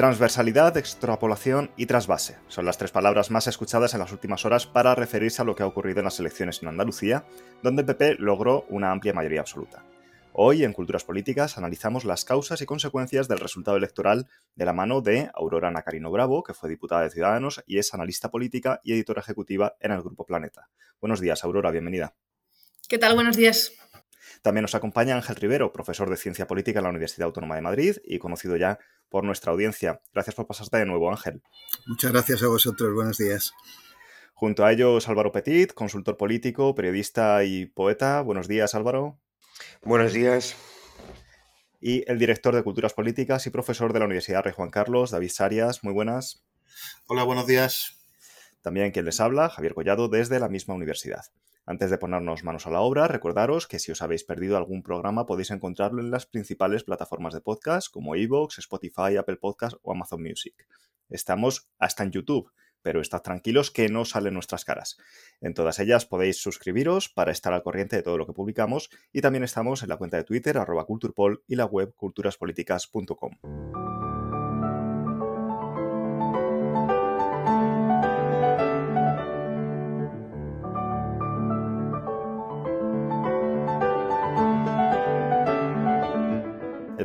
Transversalidad, extrapolación y trasvase son las tres palabras más escuchadas en las últimas horas para referirse a lo que ha ocurrido en las elecciones en Andalucía, donde el PP logró una amplia mayoría absoluta. Hoy, en Culturas Políticas, analizamos las causas y consecuencias del resultado electoral de la mano de Aurora Nacarino Bravo, que fue diputada de Ciudadanos y es analista política y editora ejecutiva en el Grupo Planeta. Buenos días, Aurora, bienvenida. ¿Qué tal? Buenos días. También nos acompaña Ángel Rivero, profesor de Ciencia Política en la Universidad Autónoma de Madrid y conocido ya por nuestra audiencia. Gracias por pasarte de nuevo, Ángel. Muchas gracias a vosotros. Buenos días. Junto a ellos, Álvaro Petit, consultor político, periodista y poeta. Buenos días, Álvaro. Buenos días. Y el director de Culturas Políticas y profesor de la Universidad Rey Juan Carlos, David Sarias. Muy buenas. Hola, buenos días. También quien les habla, Javier Collado, desde la misma universidad. Antes de ponernos manos a la obra, recordaros que si os habéis perdido algún programa podéis encontrarlo en las principales plataformas de podcast como Evox, Spotify, Apple Podcast o Amazon Music. Estamos hasta en YouTube, pero estad tranquilos que no salen nuestras caras. En todas ellas podéis suscribiros para estar al corriente de todo lo que publicamos y también estamos en la cuenta de Twitter arroba culturpol y la web culturaspoliticas.com.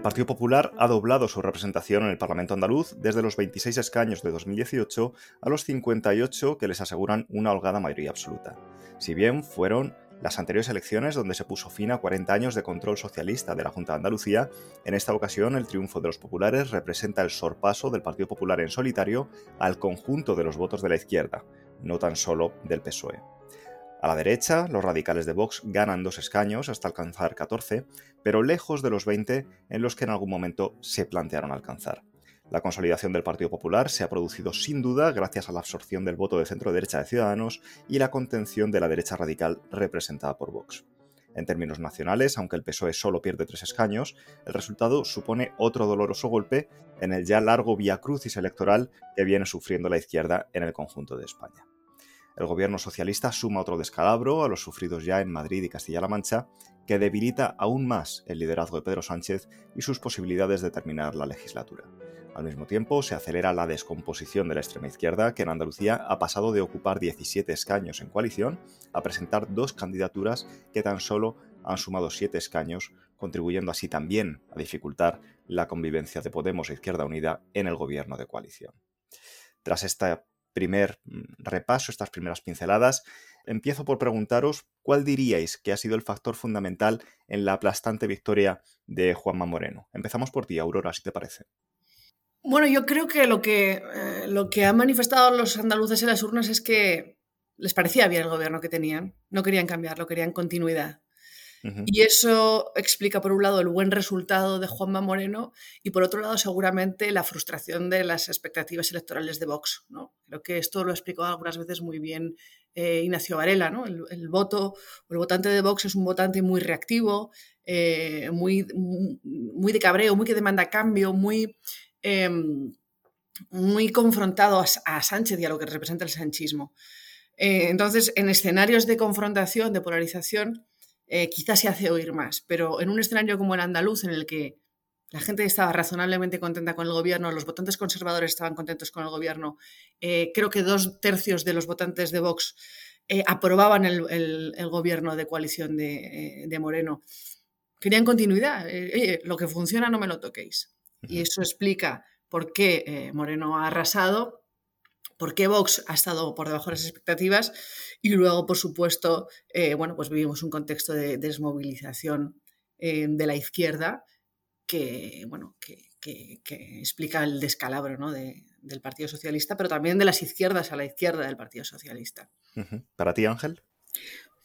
Partido Popular ha doblado su representación en el Parlamento andaluz desde los 26 escaños de 2018 a los 58 que les aseguran una holgada mayoría absoluta. Si bien fueron las anteriores elecciones donde se puso fin a 40 años de control socialista de la Junta de Andalucía, en esta ocasión el triunfo de los populares representa el sorpaso del Partido Popular en solitario al conjunto de los votos de la izquierda, no tan solo del PSOE. A la derecha, los radicales de Vox ganan dos escaños hasta alcanzar 14, pero lejos de los 20 en los que en algún momento se plantearon alcanzar. La consolidación del Partido Popular se ha producido sin duda gracias a la absorción del voto de centro-derecha de Ciudadanos y la contención de la derecha radical representada por Vox. En términos nacionales, aunque el PSOE solo pierde tres escaños, el resultado supone otro doloroso golpe en el ya largo vía crucis electoral que viene sufriendo la izquierda en el conjunto de España. El gobierno socialista suma otro descalabro a los sufridos ya en Madrid y Castilla-La Mancha, que debilita aún más el liderazgo de Pedro Sánchez y sus posibilidades de terminar la legislatura. Al mismo tiempo, se acelera la descomposición de la extrema izquierda, que en Andalucía ha pasado de ocupar 17 escaños en coalición a presentar dos candidaturas que tan solo han sumado 7 escaños, contribuyendo así también a dificultar la convivencia de Podemos e Izquierda Unida en el gobierno de coalición. Tras esta primer mm, repaso, estas primeras pinceladas, empiezo por preguntaros cuál diríais que ha sido el factor fundamental en la aplastante victoria de Juanma Moreno. Empezamos por ti, Aurora, si te parece. Bueno, yo creo que lo que, eh, lo que han manifestado los andaluces en las urnas es que les parecía bien el gobierno que tenían. No querían cambiarlo, querían continuidad. Y eso explica, por un lado, el buen resultado de Juanma Moreno y, por otro lado, seguramente la frustración de las expectativas electorales de Vox. ¿no? Creo que esto lo ha explicado algunas veces muy bien eh, Ignacio Varela. ¿no? El, voto, el votante de Vox es un votante muy reactivo, eh, muy, muy de cabreo, muy que demanda cambio, muy, em, muy confrontado a, Sánchez y a lo que representa el sanchismo. Eh, entonces, en escenarios de confrontación, de polarización, eh, quizás se hace oír más, pero en un escenario como el andaluz, en el que la gente estaba razonablemente contenta con el gobierno, los votantes conservadores estaban contentos con el gobierno, eh, creo que dos tercios de los votantes de Vox eh, aprobaban el, gobierno de coalición de, Moreno. Querían continuidad. lo que funciona no me lo toquéis. Y eso explica por qué Moreno ha arrasado por qué Vox ha estado por debajo de las expectativas y luego, por supuesto, eh, bueno, pues vivimos un contexto de desmovilización eh, de la izquierda que, bueno, que, explica el descalabro ¿no? del Partido Socialista, pero también de las izquierdas a la izquierda del Partido Socialista. ¿Para ti, Ángel?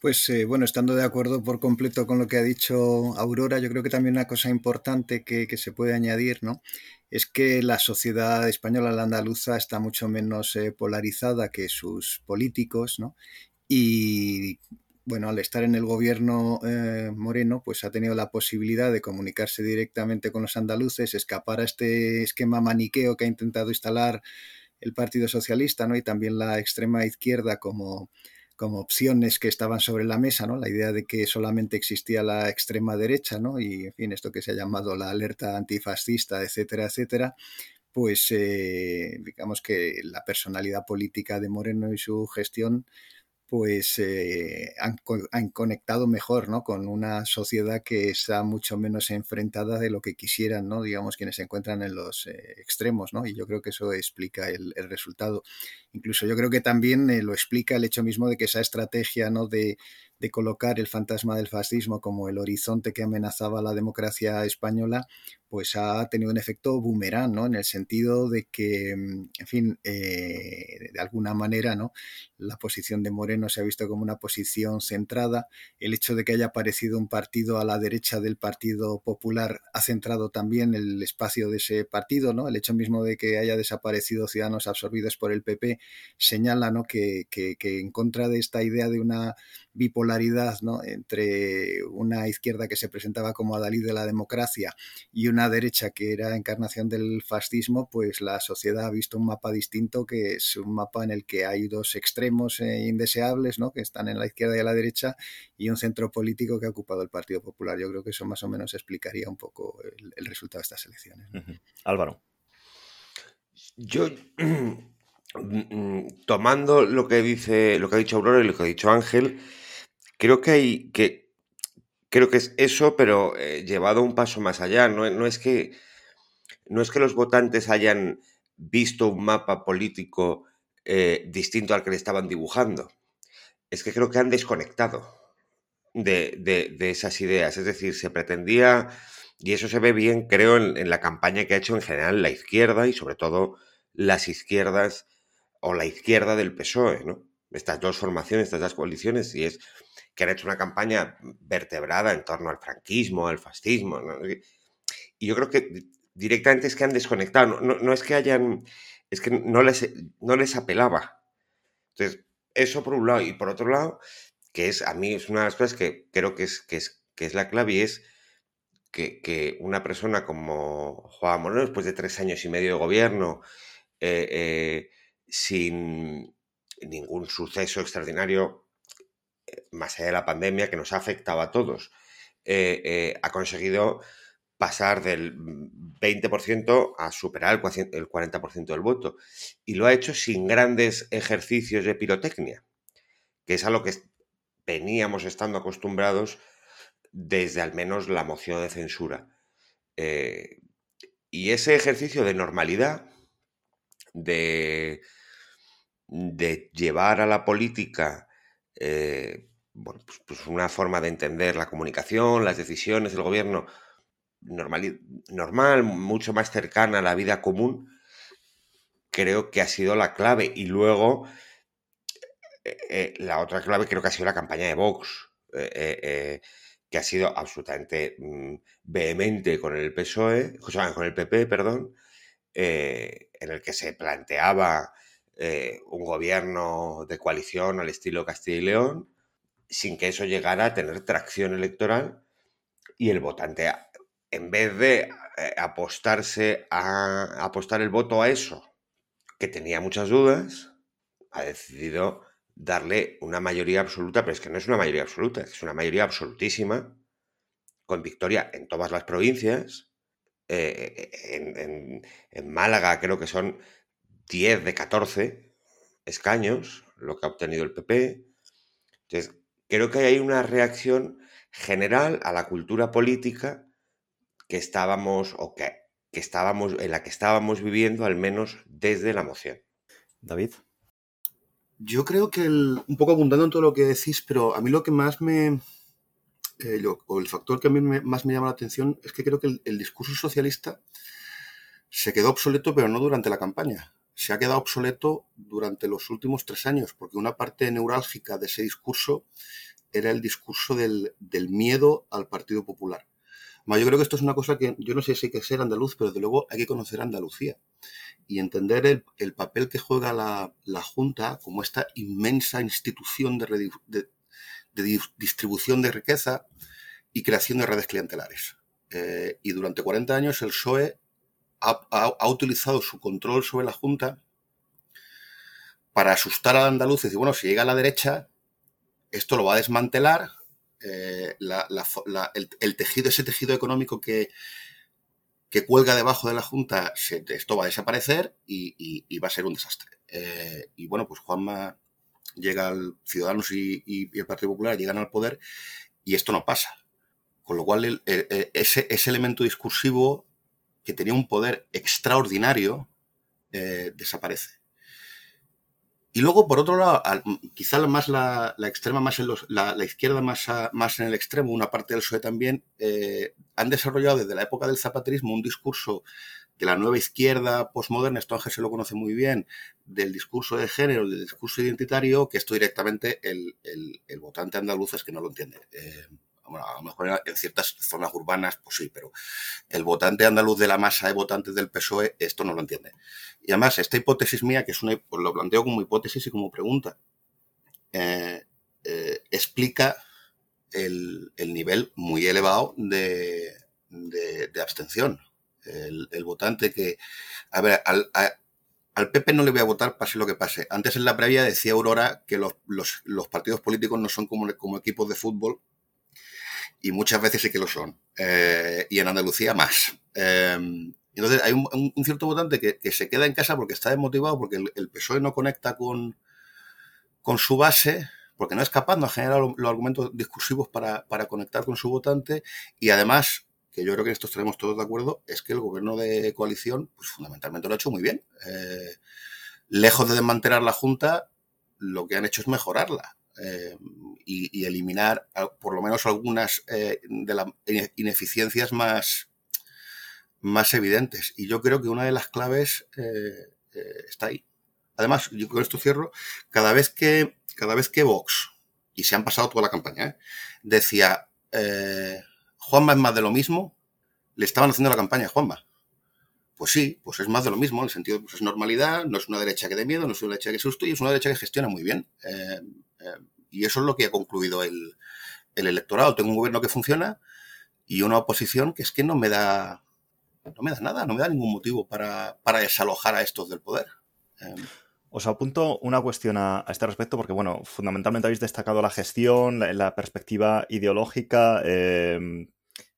Pues eh, bueno, estando de acuerdo por completo con lo que ha dicho Aurora, yo creo que también una cosa importante que, se puede añadir, ¿no? Es que la sociedad española, la andaluza, está mucho menos eh, polarizada que sus políticos, ¿no? Y bueno, al estar en el gobierno eh, Moreno, pues ha tenido la posibilidad de comunicarse directamente con los andaluces, escapar a este esquema maniqueo que ha intentado instalar el Partido Socialista, ¿no? Y también la extrema izquierda como como opciones que estaban sobre la mesa, ¿no? La idea de que solamente existía la extrema derecha, ¿no? Y, en fin, esto que se ha llamado la alerta antifascista, etcétera, etcétera. pues eh, digamos que la personalidad política de Moreno y su gestión pues eh, han, conectado mejor ¿no? con una sociedad que está mucho menos enfrentada de lo que quisieran, ¿no? digamos, quienes se encuentran en los eh, extremos, ¿no? y yo creo que eso explica el, resultado. Incluso yo creo que también lo explica el hecho mismo de que esa estrategia ¿no? de, de colocar el fantasma del fascismo como el horizonte que amenazaba la democracia española, pues ha tenido un efecto boomerang, ¿no? En el sentido de que, mm, en fin, eh, de alguna manera, ¿no? La posición de Moreno se ha visto como una posición centrada. El hecho de que haya aparecido un partido a la derecha del Partido Popular ha centrado también el espacio de ese partido, ¿no? El hecho mismo de que haya desaparecido Ciudadanos absorbidos por el PP señala, ¿no? Que, en contra de esta idea de una bipolaridad, ¿no? Entre una izquierda que se presentaba como adalid de la democracia y una derecha que era encarnación del fascismo, pues la sociedad ha visto un mapa distinto que es un mapa en el que hay dos extremos eh, indeseables, ¿no? que están en la izquierda y a la derecha, y un centro político que ha ocupado el Partido Popular. Yo creo que eso más o menos explicaría un poco el, resultado de estas elecciones. Álvaro. Yo, mm, tomando lo que dice, lo que ha dicho Aurora y lo que ha dicho Ángel, creo que hay que creo que es eso, pero eh, llevado un paso más allá. No, es que, no es que los votantes hayan visto un mapa político eh, distinto al que le estaban dibujando. Es que creo que han desconectado de, esas ideas. Es decir, se pretendía, y eso se ve bien, creo, en, la campaña que ha hecho en general la izquierda y sobre todo las izquierdas o la izquierda del PSOE, ¿no? Estas dos formaciones, estas dos coaliciones, y es que han hecho una campaña vertebrada en torno al franquismo, al fascismo. Y yo creo que directamente es que han desconectado, no, es que hayan, es que no les, no les apelaba. Entonces, eso por un lado. Y por otro lado, que es, a mí es una de las cosas que creo que es, que es, que es la clave es que, una persona como Juan Moreno, después de tres años y medio de gobierno, eh, eh, sin ningún suceso extraordinario más allá de la pandemia, que nos ha afectado a todos, eh, eh, ha conseguido pasar del 20% a superar el 40% del voto. Y lo ha hecho sin grandes ejercicios de pirotecnia, que es a lo que veníamos estando acostumbrados desde al menos la moción de censura. Eh, y ese ejercicio de normalidad, de, de llevar a la política eh, bueno, pues, pues, una forma de entender la comunicación, las decisiones del gobierno normal, normal, mucho más cercana a la vida común, creo que ha sido la clave. Y luego, eh, eh, la otra clave creo que ha sido la campaña de Vox, que ha sido absolutamente mm, vehemente con el PSOE, con el PP, perdón, en el que se planteaba eh, un gobierno de coalición al estilo Castilla y León, sin que eso llegara a tener tracción electoral y el votante, en vez de eh, apostarse a apostar el voto a eso, que tenía muchas dudas, ha decidido darle una mayoría absoluta, pero es que no es una mayoría absoluta, es una mayoría absolutísima, con victoria en todas las provincias. Eh, en, en Málaga creo que son 10 de 14 escaños, lo que ha obtenido el PP. Entonces, creo que hay una reacción general a la cultura política que estábamos, o que, estábamos, en la que estábamos viviendo, al menos desde la moción. David. Yo creo que un poco abundando en todo lo que decís, pero a mí lo que más me, eh, o el factor que a mí más me llama la atención es que creo que el, discurso socialista se quedó obsoleto, pero no durante la campaña se ha quedado obsoleto durante los últimos tres años, porque una parte neurálgica de ese discurso era el discurso del, miedo al Partido Popular. yo creo que esto es una cosa que yo no sé si hay que ser andaluz, pero desde luego hay que conocer Andalucía y entender el, papel que juega la, Junta como esta inmensa institución de, distribución de riqueza y creación de redes clientelares. Eh, y durante 40 años el PSOE ha, utilizado su control sobre la Junta para asustar al andaluz y decir, bueno, si llega a la derecha, esto lo va a desmantelar, eh, el, tejido, ese tejido económico que, que cuelga debajo de la Junta, esto va a desaparecer y, va a ser un desastre. Eh, y bueno, pues Juanma llega al Ciudadanos y, el Partido Popular llegan al poder y esto no pasa. Con lo cual, ese, elemento discursivo que tenía un poder extraordinario eh, desaparece. Y luego, por otro lado, quizá más la, extrema, más en la, izquierda más, más en el extremo, una parte del PSOE también, eh, han desarrollado desde la época del zapaterismo un discurso de la nueva izquierda postmoderna, esto Ángel se lo conoce muy bien, del discurso de género, del discurso identitario, que esto directamente el, votante andaluz es que no lo entiende. Eh, bueno, a lo mejor en ciertas zonas urbanas, pues sí, pero el votante andaluz de la masa de votantes del PSOE esto no lo entiende. Y además, esta hipótesis mía, que es una, pues lo planteo como hipótesis y como pregunta, eh, eh, explica el, nivel muy elevado de, abstención. El, votante que, a ver, al, al PP no le voy a votar pase lo que pase. Antes en la previa decía Aurora que los, partidos políticos no son como, como equipos de fútbol y muchas veces sí que lo son. Eh, y en Andalucía más. Em, entonces hay un, cierto votante que, se queda en casa porque está desmotivado, porque el, PSOE no conecta con, con su base, porque no es capaz, no ha generado los, argumentos discursivos para, conectar con su votante y además, que yo creo que en esto estaremos todos de acuerdo, es que el gobierno de coalición, pues fundamentalmente lo ha hecho muy bien. Eh, lejos de desmantelar la Junta, lo que han hecho es mejorarla. Eh, y, eliminar por lo menos algunas eh, de las ineficiencias más, más evidentes. Y yo creo que una de las claves eh, está ahí. Además, yo con esto cierro, cada vez que, cada vez que Vox, y se han pasado toda la campaña, decía, Juanma es más de lo mismo, le estaban haciendo la campaña a Juanma. Pues sí, pues es más de lo mismo, en el sentido, pues es normalidad, no es una derecha que dé miedo, no es una derecha que susto, y es una derecha que gestiona muy bien. Y eso es lo que ha concluido el, electorado. Tengo un gobierno que funciona y una oposición que es que no me da, no me da nada, no me da ningún motivo para, desalojar a estos del poder. Em, Os apunto una cuestión a, este respecto porque, bueno, fundamentalmente habéis destacado la gestión, la, perspectiva ideológica, em,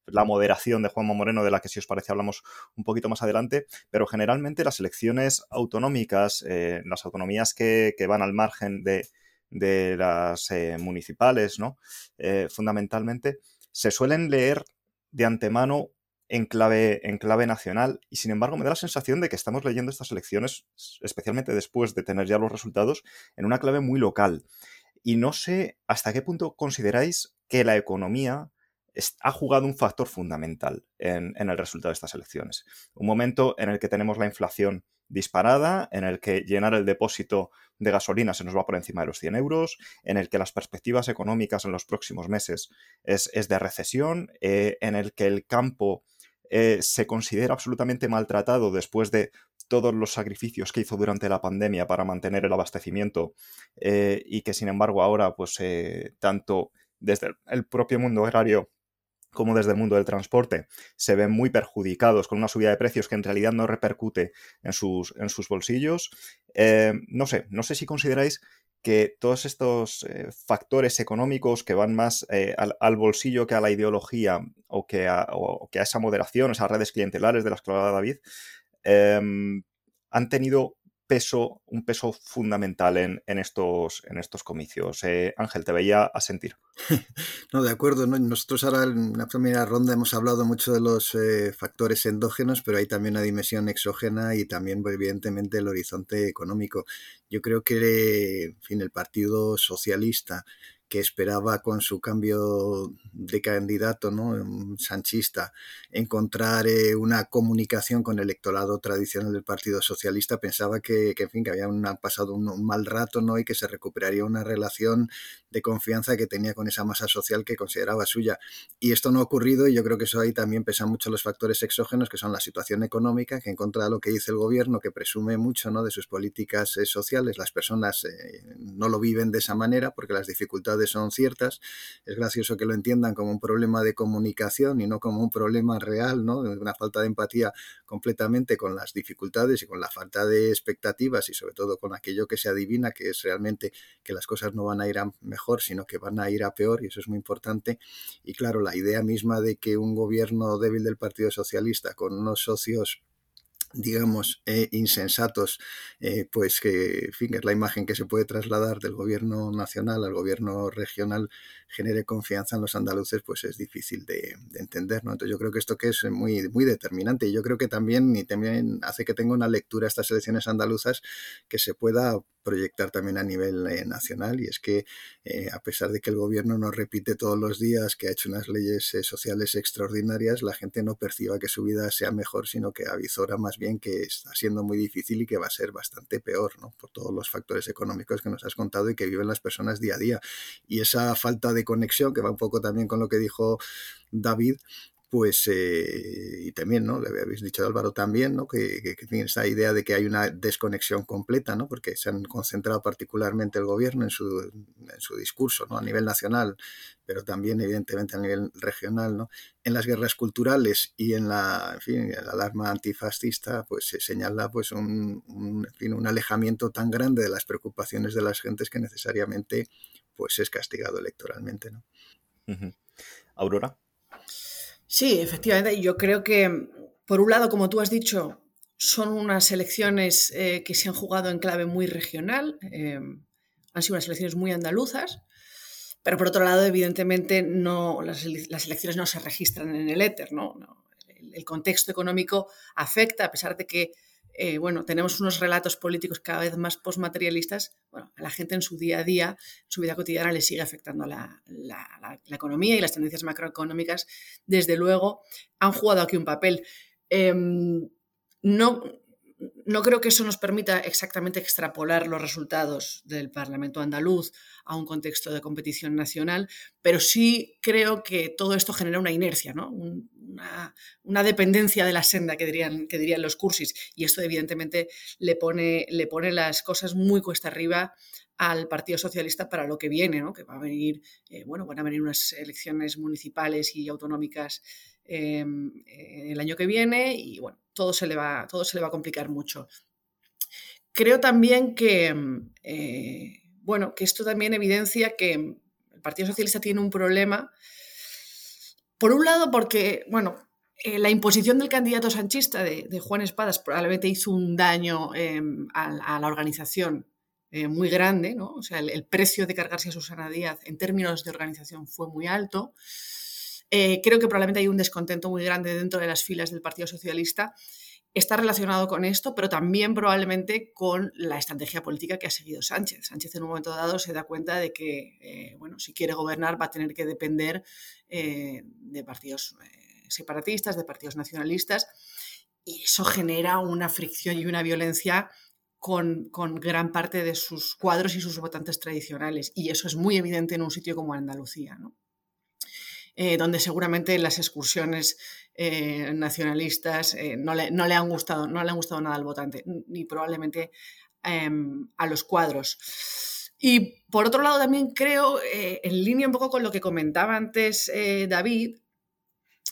la moderación de Juanma Moreno, de la que si os parece hablamos un poquito más adelante, pero generalmente las elecciones autonómicas, eh, las autonomías que, van al margen de, de las eh, municipales, ¿no? Eh, fundamentalmente, se suelen leer de antemano en clave, en clave nacional y sin embargo me da la sensación de que estamos leyendo estas elecciones, especialmente después de tener ya los resultados, en una clave muy local. Y no sé hasta qué punto consideráis que la economía ha jugado un factor fundamental en, en, el resultado de estas elecciones. Un momento en el que tenemos la inflación disparada, en el que llenar el depósito de gasolina se nos va por encima de los 100 euros, en el que las perspectivas económicas en los próximos meses es, de recesión, eh, en el que el campo eh, se considera absolutamente maltratado después de todos los sacrificios que hizo durante la pandemia para mantener el abastecimiento eh, y que sin embargo ahora pues tanto desde el propio mundo agrario como desde el mundo del transporte se ven muy perjudicados con una subida de precios que en realidad no repercute en sus, en sus bolsillos. Eh, no sé, no sé si consideráis que todos estos eh, factores económicos que van más eh, al, bolsillo que a la ideología o que a, que a esa moderación, esas redes clientelares de las que hablaba David, han tenido peso, un peso fundamental en, estos, en estos comicios. Eh, Ángel, te veía a sentir. No, de acuerdo. Nosotros ahora en la primera ronda hemos hablado mucho de los eh, factores endógenos, pero hay también una dimensión exógena y también, pues, evidentemente, el horizonte económico. Yo creo que, en fin, el Partido Socialista que esperaba con su cambio de candidato, ¿no? sanchista, encontrar eh, una comunicación con el electorado tradicional del Partido Socialista, pensaba que, en fin, que habían pasado un, mal rato, ¿no? Y que se recuperaría una relación de confianza que tenía con esa masa social que consideraba suya. Y esto no ha ocurrido y yo creo que eso ahí también pesan mucho los factores exógenos, que son la situación económica, que en contra de lo que dice el gobierno, que presume mucho, ¿no? De sus políticas eh, sociales, las personas eh, no lo viven de esa manera porque las dificultades son ciertas. Es gracioso que lo entiendan como un problema de comunicación y no como un problema real, ¿no? Una falta de empatía completamente con las dificultades y con la falta de expectativas y sobre todo con aquello que se adivina, que es realmente que las cosas no van a ir a mejor, sino que van a ir a peor y eso es muy importante. Y claro, la idea misma de que un gobierno débil del Partido Socialista con unos socios digamos, eh, insensatos, eh, pues que, fin, es la imagen que se puede trasladar del gobierno nacional al gobierno regional, genere confianza en los andaluces, pues es difícil de, entender, ¿no? Entonces yo creo que esto que es muy, muy determinante y yo creo que también, y también hace que tenga una lectura estas elecciones andaluzas que se pueda proyectar también a nivel eh, nacional y es que a pesar de que el gobierno nos repite todos los días que ha hecho unas leyes sociales extraordinarias, la gente no perciba que su vida sea mejor, sino que avisora más bien que está siendo muy difícil y que va a ser bastante peor. Por todos los factores económicos que nos has contado y que viven las personas día a día. Y esa falta de conexión, que va un poco también con lo que dijo David, pues, eh, y también, ¿no? Le habéis dicho Álvaro también, ¿no? Que, tiene esa idea de que hay una desconexión completa, ¿no? Porque se han concentrado particularmente el gobierno en su, en su discurso, ¿no? A nivel nacional, pero también, evidentemente, a nivel regional, ¿no? En las guerras culturales y en la, en fin, la alarma antifascista, pues se señala, pues, un, un alejamiento tan grande de las preocupaciones de las gentes que necesariamente, pues, es castigado electoralmente, ¿no? Aurora. Sí, efectivamente. Yo creo que, por un lado, como tú has dicho, son unas elecciones eh, que se han jugado en clave muy regional, eh, han sido unas elecciones muy andaluzas, pero por otro lado, evidentemente, no, las, elecciones no se registran en el éter, ¿no? el contexto económico afecta, a pesar de que eh, bueno, tenemos unos relatos políticos cada vez más postmaterialistas, bueno, a la gente en su día a día, en su vida cotidiana, le sigue afectando la, economía y las tendencias macroeconómicas, desde luego, han jugado aquí un papel. Em, no, no creo que eso nos permita exactamente extrapolar los resultados del Parlamento andaluz a un contexto de competición nacional, pero sí creo que todo esto genera una inercia, ¿no? una, dependencia de la senda que dirían, que dirían los cursis. Y esto evidentemente le pone, le pone las cosas muy cuesta arriba al Partido Socialista para lo que viene, ¿no? que va a venir, eh, bueno, van a venir unas elecciones municipales y autonómicas em, eh, el año que viene y bueno, todo se le va, todo se le va a complicar mucho. Creo también que, eh, bueno, que esto también evidencia que el Partido Socialista tiene un problema, por un lado porque, bueno, la imposición del candidato sanchista de, Juan Espadas probablemente hizo un daño em, a, la organización eh, muy grande, ¿no? O sea, el, precio de cargarse a Susana Díaz en términos de organización fue muy alto. Eh, creo que probablemente hay un descontento muy grande dentro de las filas del Partido Socialista. Está relacionado con esto, pero también probablemente con la estrategia política que ha seguido Sánchez. Sánchez en un momento dado se da cuenta de que, eh, bueno, si quiere gobernar va a tener que depender de partidos separatistas, de partidos nacionalistas, y eso genera una fricción y una violencia con, gran parte de sus cuadros y sus votantes tradicionales. Y eso es muy evidente en un sitio como Andalucía, eh, donde seguramente las excursiones eh, nacionalistas eh, no, le, han gustado, no le han gustado nada al votante, ni probablemente em, a los cuadros. Y por otro lado, también creo, en línea un poco con lo que comentaba antes David,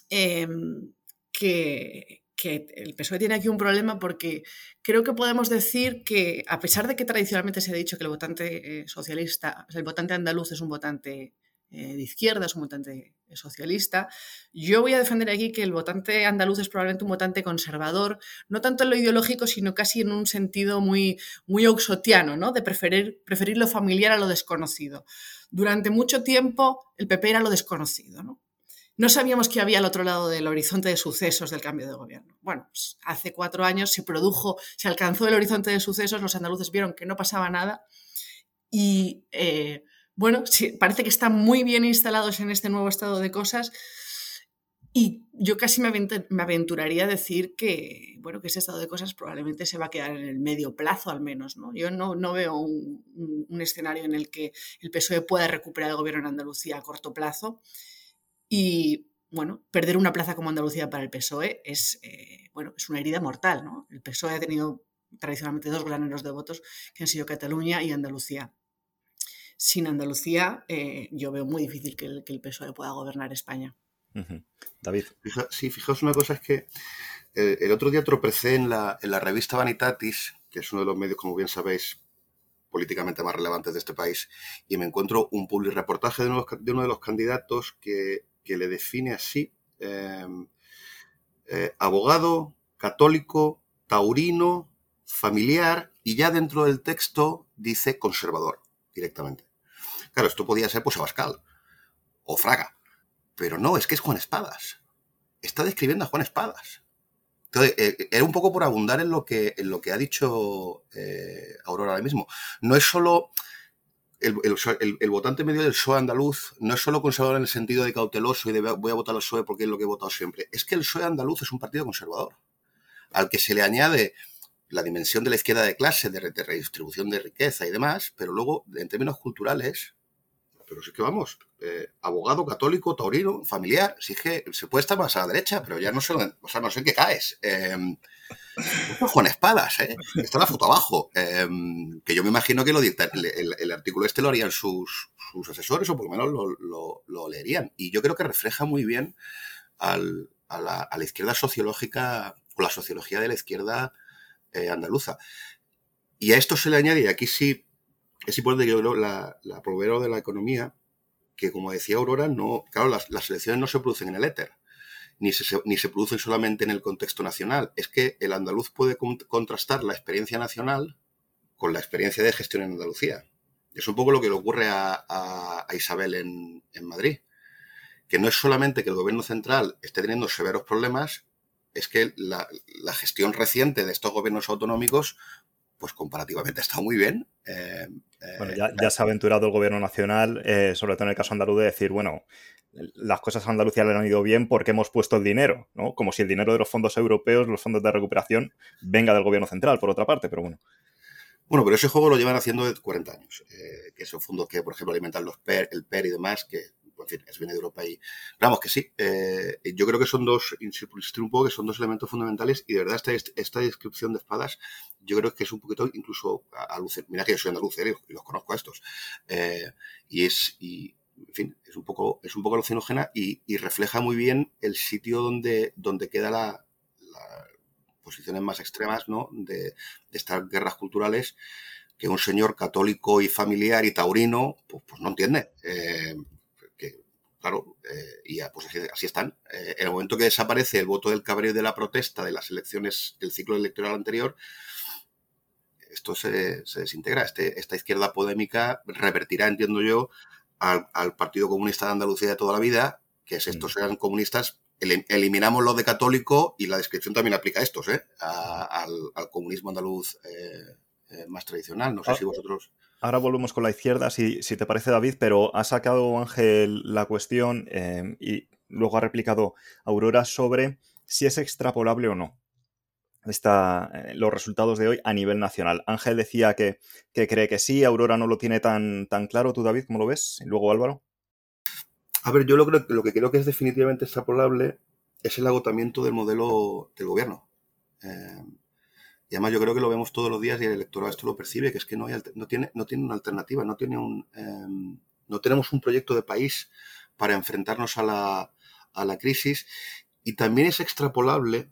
em, que, que el PSOE tiene aquí un problema porque creo que podemos decir que, a pesar de que tradicionalmente se ha dicho que el votante socialista, el votante andaluz es un votante eh, de izquierda, es un votante socialista, yo voy a defender aquí que el votante andaluz es probablemente un votante conservador, no tanto en lo ideológico, sino casi en un sentido muy, muy oxotiano, ¿no? de preferir, preferir lo familiar a lo desconocido. Durante mucho tiempo el PP era lo desconocido, ¿no? no sabíamos que había al otro lado del horizonte de sucesos del cambio de gobierno. Bueno, pues hace cuatro años se produjo, se alcanzó el horizonte de sucesos, los andaluces vieron que no pasaba nada y, eh, bueno, parece que están muy bien instalados en este nuevo estado de cosas y yo casi me, aventuraría a decir que, bueno, que ese estado de cosas probablemente se va a quedar en el medio plazo al menos, ¿no? Yo no, no veo un, un escenario en el que el PSOE pueda recuperar el gobierno en Andalucía a corto plazo y bueno, perder una plaza como Andalucía para el PSOE es, eh, bueno, es una herida mortal. ¿no? El PSOE ha tenido tradicionalmente dos graneros de votos que han sido Cataluña y Andalucía. Sin Andalucía eh, yo veo muy difícil que el, que el, PSOE pueda gobernar España. David. sí, fijaos una cosa, es que eh, el, otro día tropecé en la, en la revista Vanitatis, que es uno de los medios, como bien sabéis, políticamente más relevantes de este país, y me encuentro un public reportaje de uno de los candidatos que, que le define así, em, eh, abogado, católico, taurino, familiar, y ya dentro del texto dice conservador directamente. Claro, esto podía ser pues Abascal o Fraga, pero no, es que es Juan Espadas. Está describiendo a Juan Espadas. Entonces, eh, era un poco por abundar en lo que, en lo que ha dicho eh, Aurora ahora mismo. No es solo el, votante medio del PSOE andaluz no es solo conservador en el sentido de cauteloso y de voy a votar al PSOE porque es lo que he votado siempre. Es que el PSOE andaluz es un partido conservador, al que se le añade la dimensión de la izquierda de clase, de, redistribución de riqueza y demás, pero luego, en términos culturales, pero sí que vamos, eh, abogado católico, taurino, familiar, sí que se puede estar más a la derecha, pero ya no sé, o sea, no sé en qué caes. Eh, con espadas, ¿eh? Está la foto abajo. Em, que yo me imagino que lo el, artículo este lo harían sus, sus, asesores o por lo menos lo, lo, leerían. Y yo creo que refleja muy bien al, a, la, a, la, izquierda sociológica o la sociología de la izquierda eh, andaluza. Y a esto se le añade, y aquí sí es importante que la, la proveedora de la economía, que como decía Aurora, no, claro, las, las elecciones no se producen en el éter ni se, ni se producen solamente en el contexto nacional. Es que el andaluz puede contrastar la experiencia nacional con la experiencia de gestión en Andalucía. Es un poco lo que le ocurre a, Isabel en, en, Madrid. Que no es solamente que el gobierno central esté teniendo severos problemas, es que la, la gestión reciente de estos gobiernos autonómicos pues comparativamente está muy bien. Eh, bueno, ya, ya, se ha aventurado el gobierno nacional, eh, sobre todo en el caso andaluz, de decir, bueno, las cosas a Andalucía le han ido bien porque hemos puesto el dinero, ¿no? Como si el dinero de los fondos europeos, los fondos de recuperación, venga del gobierno central, por otra parte, pero bueno. Bueno, pero ese juego lo llevan haciendo de 40 años, eh, que son fondos que, por ejemplo, alimentan los PER, el PER y demás, que en fin, es viene de Europa y vamos que sí. Eh, yo creo que son dos, insistir un poco, que son dos elementos fundamentales y de verdad esta, esta descripción de espadas, yo creo que es un poquito incluso a, luz. Mira que yo soy andaluz ¿eh? y los conozco a estos. Eh, y es, y, en fin, es un poco, es un poco alucinógena y, y refleja muy bien el sitio donde, donde queda la, la posiciones más extremas, ¿no? De, de estas guerras culturales que un señor católico y familiar y taurino, pues, pues no entiende. Eh, claro, eh, y pues así, están. Eh, en el momento que desaparece el voto del cabreo de la protesta de las elecciones del ciclo electoral anterior, esto se, desintegra. Este, esta izquierda polémica revertirá, entiendo yo, al, Partido Comunista de Andalucía de toda la vida, que es estos mm. sean comunistas, eliminamos lo de católico y la descripción también aplica a estos, ¿eh? al, comunismo andaluz más tradicional. No sé ah, si vosotros... Ahora volvemos con la izquierda, si, te parece, David, pero ha sacado Ángel la cuestión em, y luego ha replicado Aurora sobre si es extrapolable o no está eh, los resultados de hoy a nivel nacional. Ángel decía que, cree que sí, Aurora no lo tiene tan, tan claro. ¿Tú, David, cómo lo ves? Y luego Álvaro. A ver, yo lo, creo, lo que creo que es definitivamente extrapolable es el agotamiento del modelo del gobierno. Eh, y además yo creo que lo vemos todos los días y el electorado esto lo percibe, que es que no, hay, no, tiene, no tiene una alternativa, no, tiene un, em, no tenemos un proyecto de país para enfrentarnos a la, a la crisis. Y también es extrapolable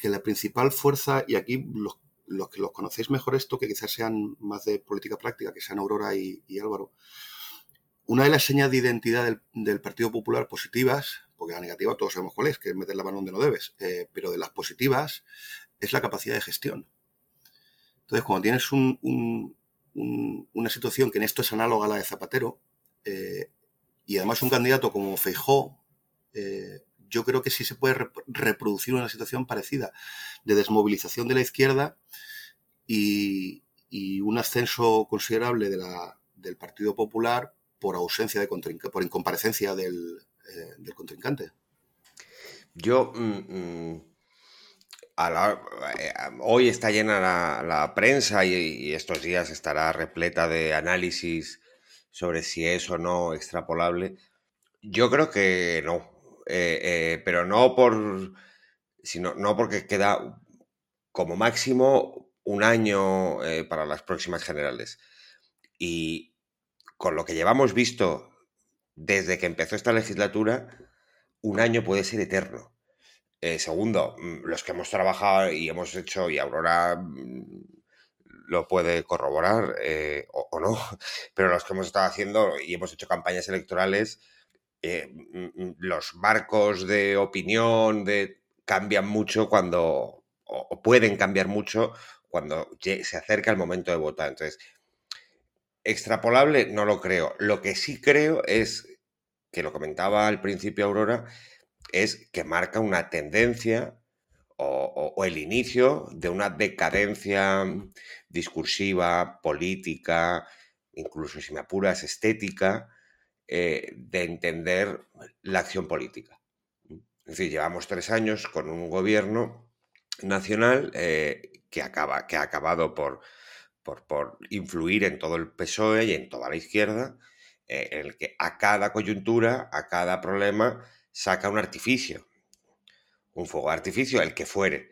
que la principal fuerza, y aquí los, los que los conocéis mejor esto, que quizás sean más de política práctica, que sean Aurora y, Álvaro, una de las señas de identidad del, del, Partido Popular positivas, porque la negativa todos sabemos cuál es, que es meter la mano donde no debes, eh, pero de las positivas es la capacidad de gestión. Entonces, cuando tienes un, una situación que en esto es análoga a la de Zapatero, eh, y además un candidato como Feijó, eh, yo creo que sí se puede reproducir una situación parecida de desmovilización de la izquierda y, un ascenso considerable del Partido Popular por ausencia de por incomparecencia del, eh, contrincante. Yo mm, eh, hoy está llena la, prensa y, estos días estará repleta de análisis sobre si es o no extrapolable. Yo creo que no, eh, eh, pero no por, sino, no porque queda como máximo un año para las próximas generales. Y con lo que llevamos visto desde que empezó esta legislatura, un año puede ser eterno. Eh, segundo, mm, los que hemos trabajado y hemos hecho, y Aurora mm, lo puede corroborar eh, o, no, pero los que hemos estado haciendo y hemos hecho campañas electorales, eh, mm, los marcos de opinión de, cambian mucho cuando, o, pueden cambiar mucho cuando se acerca el momento de votar. Entonces, extrapolable no lo creo. Lo que sí creo es, que lo comentaba al principio Aurora, es que marca una tendencia o, el inicio de una decadencia discursiva, política, incluso si me apuras, estética, eh, de entender la acción política. Es decir, llevamos tres años con un gobierno nacional eh, que, acaba, que ha acabado por, por, influir en todo el PSOE y en toda la izquierda, eh, en el que a cada coyuntura, a cada problema, saca un artificio, un fuego de artificio, el que fuere.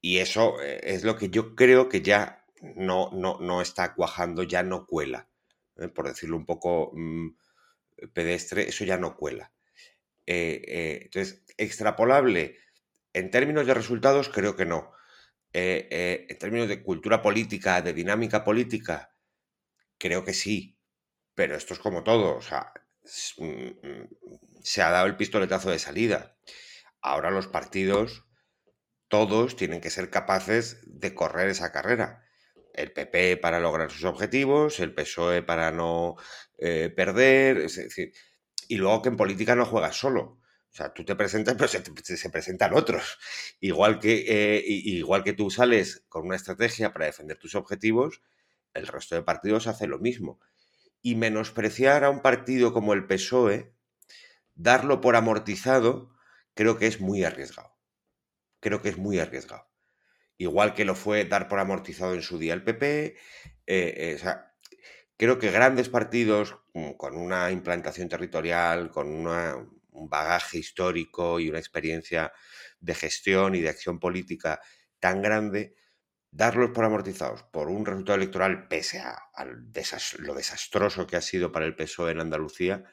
Y eso eh, es lo que yo creo que ya no, no, no está cuajando, ya no cuela. ¿eh? Por decirlo un poco mm, pedestre, eso ya no cuela. Eh, entonces, extrapolable en términos de resultados, creo que no. en términos de cultura política, de dinámica política, creo que sí. Pero esto es como todo. O sea, mm, mm, se ha dado el pistoletazo de salida. Ahora los partidos, todos tienen que ser capaces de correr esa carrera. El PP para lograr sus objetivos, el PSOE para no eh, perder, es decir, y luego que en política no juegas solo. O sea, tú te presentas, pero se, presentan otros. Igual que, eh, igual que tú sales con una estrategia para defender tus objetivos, el resto de partidos hace lo mismo. Y menospreciar a un partido como el PSOE, darlo por amortizado, creo que es muy arriesgado. Creo que es muy arriesgado. Igual que lo fue dar por amortizado en su día el PP. Eh, eh, creo que grandes partidos mm, con una implantación territorial, con un bagaje histórico y una experiencia de gestión y de acción política tan grande, darlos por amortizados por un resultado electoral, pese a, lo desastroso que ha sido para el PSOE en Andalucía,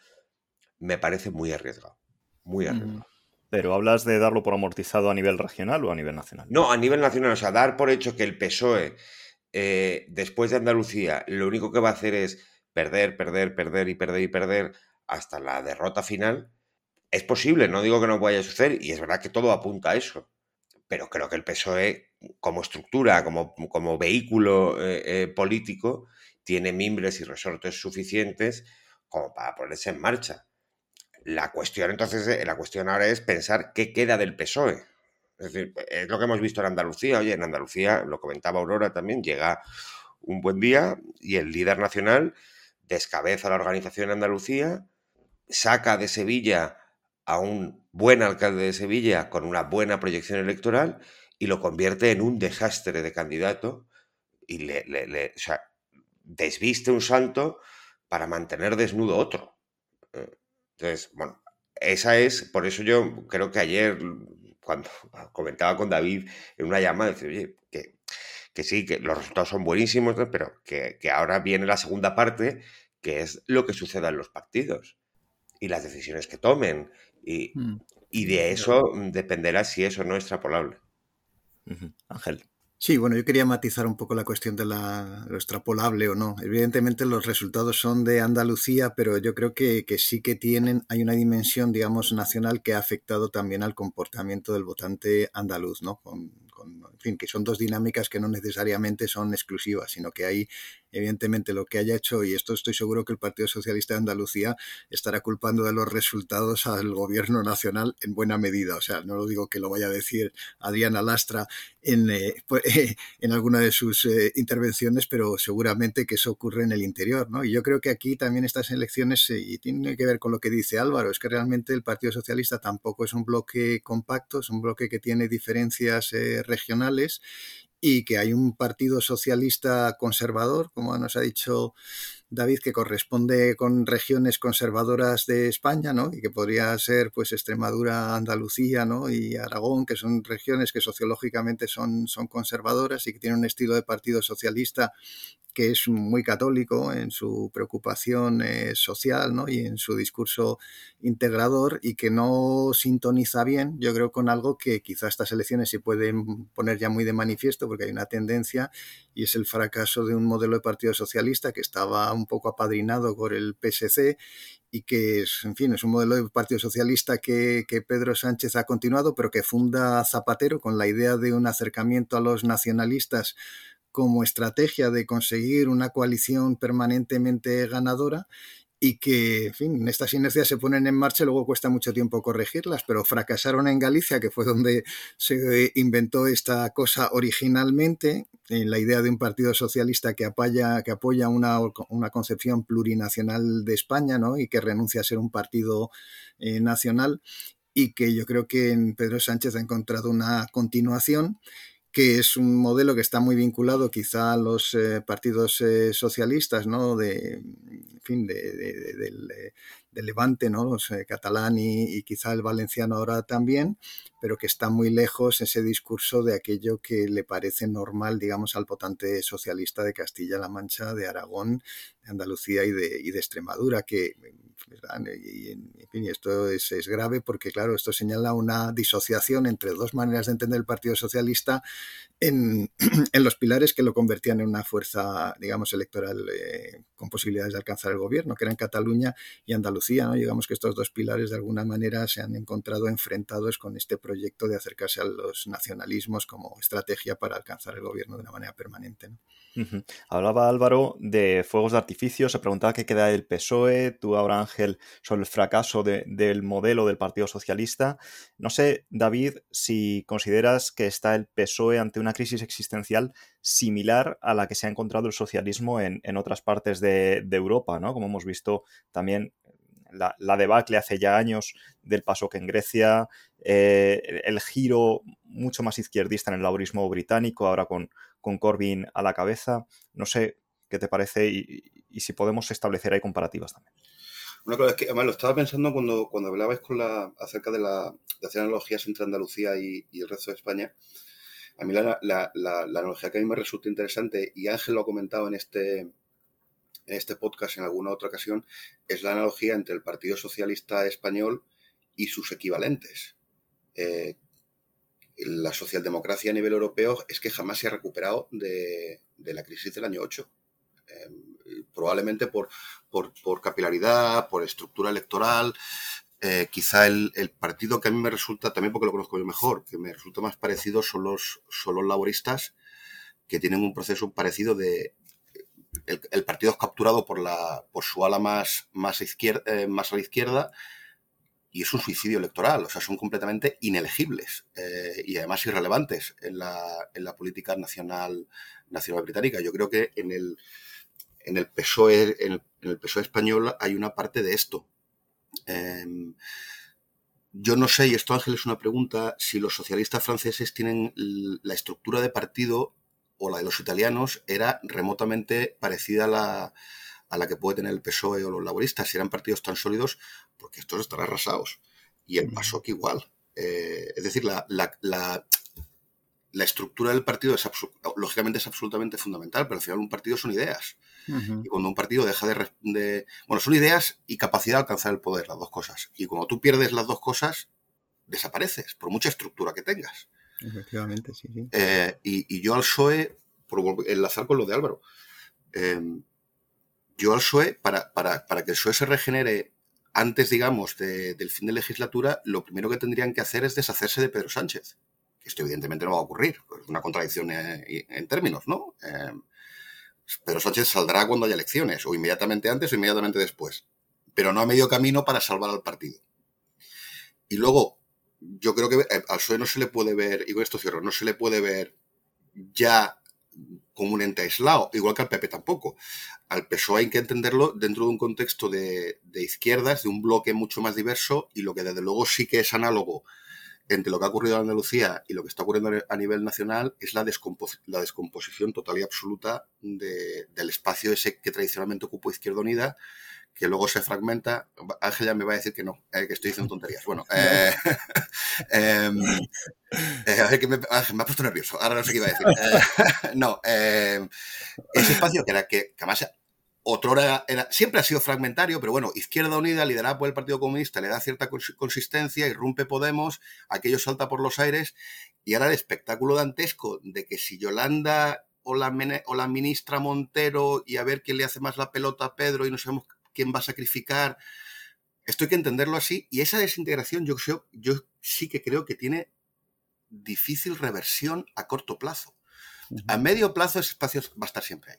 me parece muy arriesgado. Muy arriesgado. Pero hablas de darlo por amortizado a nivel regional o a nivel nacional? No, a nivel nacional. O sea, dar por hecho que el PSOE, eh, después de Andalucía, lo único que va a hacer es perder, perder, perder y perder y perder hasta la derrota final. Es posible, no digo que no vaya a suceder, y es verdad que todo apunta a eso. Pero creo que el PSOE, como estructura, como, como vehículo eh, eh, político, tiene mimbres y resortes suficientes como para ponerse en marcha. La cuestión entonces, eh, la cuestión ahora es pensar qué queda del PSOE. Es decir, es lo que hemos visto en Andalucía. Oye, en Andalucía, lo comentaba Aurora también, llega un buen día y el líder nacional descabeza la organización en Andalucía, saca de Sevilla a un buen alcalde de Sevilla con una buena proyección electoral y lo convierte en un desastre de candidato y le, le, desviste un santo para mantener desnudo otro. Entonces, bueno, esa es, por eso yo creo que ayer, cuando comentaba con David en una llamada, decía, oye, que, que sí, que los resultados son buenísimos, pero que, ahora viene la segunda parte, que es lo que suceda en los partidos y las decisiones que tomen. Y, mm. y de eso dependerá si eso no es extrapolable. Ángel. Sí, bueno, yo quería matizar un poco la cuestión de la, lo extrapolable o no. Evidentemente los resultados son de Andalucía, pero yo creo que, que, sí que tienen, hay una dimensión, digamos, nacional que ha afectado también al comportamiento del votante andaluz, ¿no? Con, en fin, que son dos dinámicas que no necesariamente son exclusivas, sino que hay, evidentemente, lo que haya hecho, y esto estoy seguro que el Partido Socialista de Andalucía estará culpando de los resultados al gobierno nacional en buena medida. O sea, no lo digo que lo vaya a decir Adriana Lastra en, eh, pues, en alguna de sus eh, intervenciones, pero seguramente que eso ocurre en el interior, ¿no? Y yo creo que aquí también estas elecciones, eh, y tiene que ver con lo que dice Álvaro, es que realmente el Partido Socialista tampoco es un bloque compacto, es un bloque que tiene diferencias regionales y que hay un partido socialista conservador, como nos ha dicho David, que corresponde con regiones conservadoras de España, ¿no? Y que podría ser, pues, Extremadura, Andalucía, ¿no? Y Aragón, que son regiones que sociológicamente son, son conservadoras y que tienen un estilo de partido socialista que es muy católico en su preocupación eh, social ¿no? y en su discurso integrador y que no sintoniza bien, yo creo, con algo que quizá estas elecciones se pueden poner ya muy de manifiesto porque hay una tendencia y es el fracaso de un modelo de Partido Socialista que estaba un poco apadrinado por el PSC y que es, en fin, es un modelo de Partido Socialista que, que, Pedro Sánchez ha continuado, pero que funda Zapatero con la idea de un acercamiento a los nacionalistas como estrategia de conseguir una coalición permanentemente ganadora y que, en fin, estas inercias se ponen en marcha y luego cuesta mucho tiempo corregirlas, pero fracasaron en Galicia, que fue donde se inventó esta cosa originalmente, en la idea de un partido socialista que apoya, que apoya una, una concepción plurinacional de España ¿no? y que renuncia a ser un partido eh, nacional y que yo creo que en Pedro Sánchez ha encontrado una continuación que es un modelo que está muy vinculado quizá a los eh, partidos eh, socialistas, ¿no? De, en fin, de, del, eh, Levante, ¿no? Los catalán y, quizá el valenciano ahora también, pero que está muy lejos ese discurso de aquello que le parece normal, digamos, al potente socialista de Castilla-La Mancha, de Aragón, de Andalucía y de, y de Extremadura, que y, esto es, es, grave porque, claro, esto señala una disociación entre dos maneras de entender el Partido Socialista en, en los pilares que lo convertían en una fuerza, digamos, electoral eh, con posibilidades de alcanzar el gobierno, que eran Cataluña y Andalucía. ¿No? Digamos que estos dos pilares, de alguna manera, se han encontrado enfrentados con este proyecto de acercarse a los nacionalismos como estrategia para alcanzar el gobierno de una manera permanente. Hablaba Álvaro de fuegos de artificio, se preguntaba qué queda del PSOE, tú ahora Ángel sobre el fracaso del modelo del Partido Socialista. No sé, David, si consideras que está el PSOE ante una crisis existencial similar a la que se ha encontrado el socialismo en, otras partes de, Europa, ¿no? Como hemos visto también la, debacle hace ya años del paso que en Grecia, eh, el giro mucho más izquierdista en el laborismo británico, ahora con, con Corbyn a la cabeza. No sé qué te parece y, si podemos establecer ahí comparativas también. Una cosa es que además lo estaba pensando cuando, cuando hablabais con la, acerca de, la, de hacer analogías entre Andalucía y, el resto de España. A mí la, la, analogía que a mí me resulta interesante, y Ángel lo ha comentado en este, en este podcast en alguna otra ocasión, es la analogía entre el Partido Socialista Español y sus equivalentes. Eh, la socialdemocracia a nivel europeo es que jamás se ha recuperado de, la crisis del año 8. Em, probablemente por, por, capilaridad, por estructura electoral. Eh, quizá el, partido que a mí me resulta, también porque lo conozco yo mejor, que me resulta más parecido son los, son los laboristas, que tienen un proceso parecido de, el, partido es capturado por, la, por su ala eh, más a la izquierda y es un suicidio electoral, o sea, son completamente inelegibles eh, y además irrelevantes en la, en la política nacional, británica. Yo creo que en el, en el PSOE, PSOE español hay una parte de esto. Em, yo no sé, y esto Ángel es una pregunta, si los socialistas franceses tienen la estructura de partido o la de los italianos era remotamente parecida a la, a la que puede tener el PSOE o los laboristas, si eran partidos tan sólidos, porque estos están arrasados. Y el PASOK igual. Eh, es decir, la, la, la, estructura del partido es lógicamente es absolutamente fundamental, pero al final un partido son ideas. Y cuando un partido deja de, de, Bueno, son ideas y capacidad de alcanzar el poder, las dos cosas. Y cuando tú pierdes las dos cosas, desapareces, por mucha estructura que tengas. Efectivamente, sí. sí. Eh, y, yo al PSOE, por enlazar con lo de Álvaro, eh, yo al PSOE, para, para, para, que el PSOE se regenere antes, digamos, del fin de legislatura, lo primero que tendrían que hacer es deshacerse de Pedro Sánchez. Esto evidentemente no va a ocurrir, es una contradicción eh, en, términos, ¿no? Eh, Pedro Sánchez saldrá cuando haya elecciones, o inmediatamente antes o inmediatamente después, pero no a medio camino para salvar al partido. Y luego, yo creo que eh, al PSOE no se le puede ver, y con esto cierro, no se le puede ver ya como un ente aislado, igual que al PP tampoco. Al PSOE hay que entenderlo dentro de un contexto de, izquierdas, de un bloque mucho más diverso, y lo que desde luego sí que es análogo entre lo que ha ocurrido en Andalucía y lo que está ocurriendo a nivel nacional es la, descomposición total y absoluta del espacio ese que tradicionalmente ocupó Izquierda Unida, que luego se fragmenta. Ángel ya me va a decir que no, eh, que estoy diciendo tonterías. Bueno, eh, em, eh, a ver, que me, Ángel, me ha puesto nervioso. Ahora no sé qué iba a decir. no, em, ese espacio que era que, que además otrora era, siempre ha sido fragmentario, pero bueno, Izquierda Unida, liderada por el Partido Comunista, le da cierta consistencia, irrumpe Podemos, aquello salta por los aires, y ahora el espectáculo dantesco de que si Yolanda o la, o la ministra Montero y a ver quién le hace más la pelota a Pedro y no sabemos quién va a sacrificar, esto hay que entenderlo así, y esa desintegración yo, yo sí que creo que tiene difícil reversión a corto plazo. A medio plazo ese espacio va a estar siempre ahí.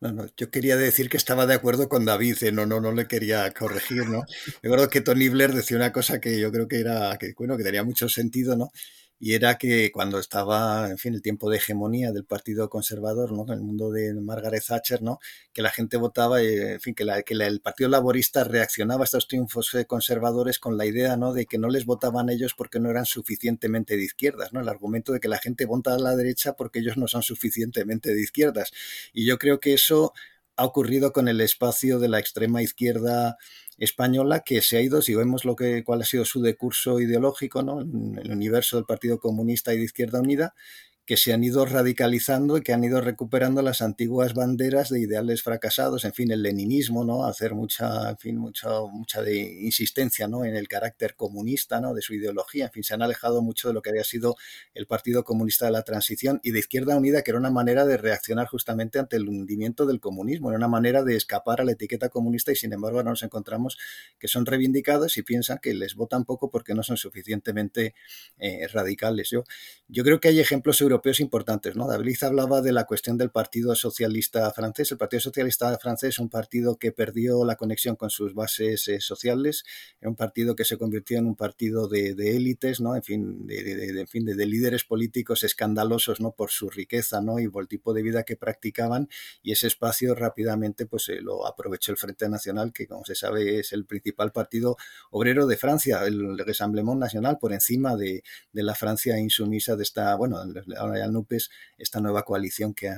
No, no, yo quería decir que estaba de acuerdo con David, eh, no, no, no le quería corregir, ¿no? Recuerdo que Tony Blair decía una cosa que yo creo que era, que bueno, que tenía mucho sentido, ¿no? Y era que cuando estaba, en fin, el tiempo de hegemonía del Partido Conservador, ¿no? En el mundo de Margaret Thatcher, ¿no? Que la gente votaba, eh, en fin, que, la, que el Partido Laborista reaccionaba a estos triunfos eh, conservadores con la idea, ¿no? De que no les votaban ellos porque no eran suficientemente de izquierdas, ¿no? El argumento de que la gente vota a la derecha porque ellos no son suficientemente de izquierdas. Y yo creo que eso ha ocurrido con el espacio de la extrema izquierda española que se ha ido, si vemos lo que, cuál ha sido su decurso ideológico ¿no? en el universo del Partido Comunista y de Izquierda Unida, que se han ido radicalizando y que han ido recuperando las antiguas banderas de ideales fracasados, en fin, el leninismo, ¿no? Hacer mucha, en fin, mucha, mucha de insistencia, ¿no? En el carácter comunista, ¿no? De su ideología, en fin, se han alejado mucho de lo que había sido el Partido Comunista de la Transición y de Izquierda Unida, que era una manera de reaccionar justamente ante el hundimiento del comunismo, era una manera de escapar a la etiqueta comunista y sin embargo ahora nos encontramos que son reivindicados y piensan que les votan poco porque no son suficientemente eh, radicales. Yo, yo creo que hay ejemplos europeos europeos importantes. ¿no? David hablaba de la cuestión del Partido Socialista francés. El Partido Socialista francés es un partido que perdió la conexión con sus bases eh, sociales, era un partido que se convirtió en un partido de, élites, ¿no? en fin, de, fin de, líderes políticos escandalosos ¿no? por su riqueza ¿no? y por el tipo de vida que practicaban, y ese espacio rápidamente pues, eh, lo aprovechó el Frente Nacional, que como se sabe es el principal partido obrero de Francia, el Rassemblement Nacional, por encima de, la Francia insumisa de esta, bueno, al NUPES esta nueva coalición que,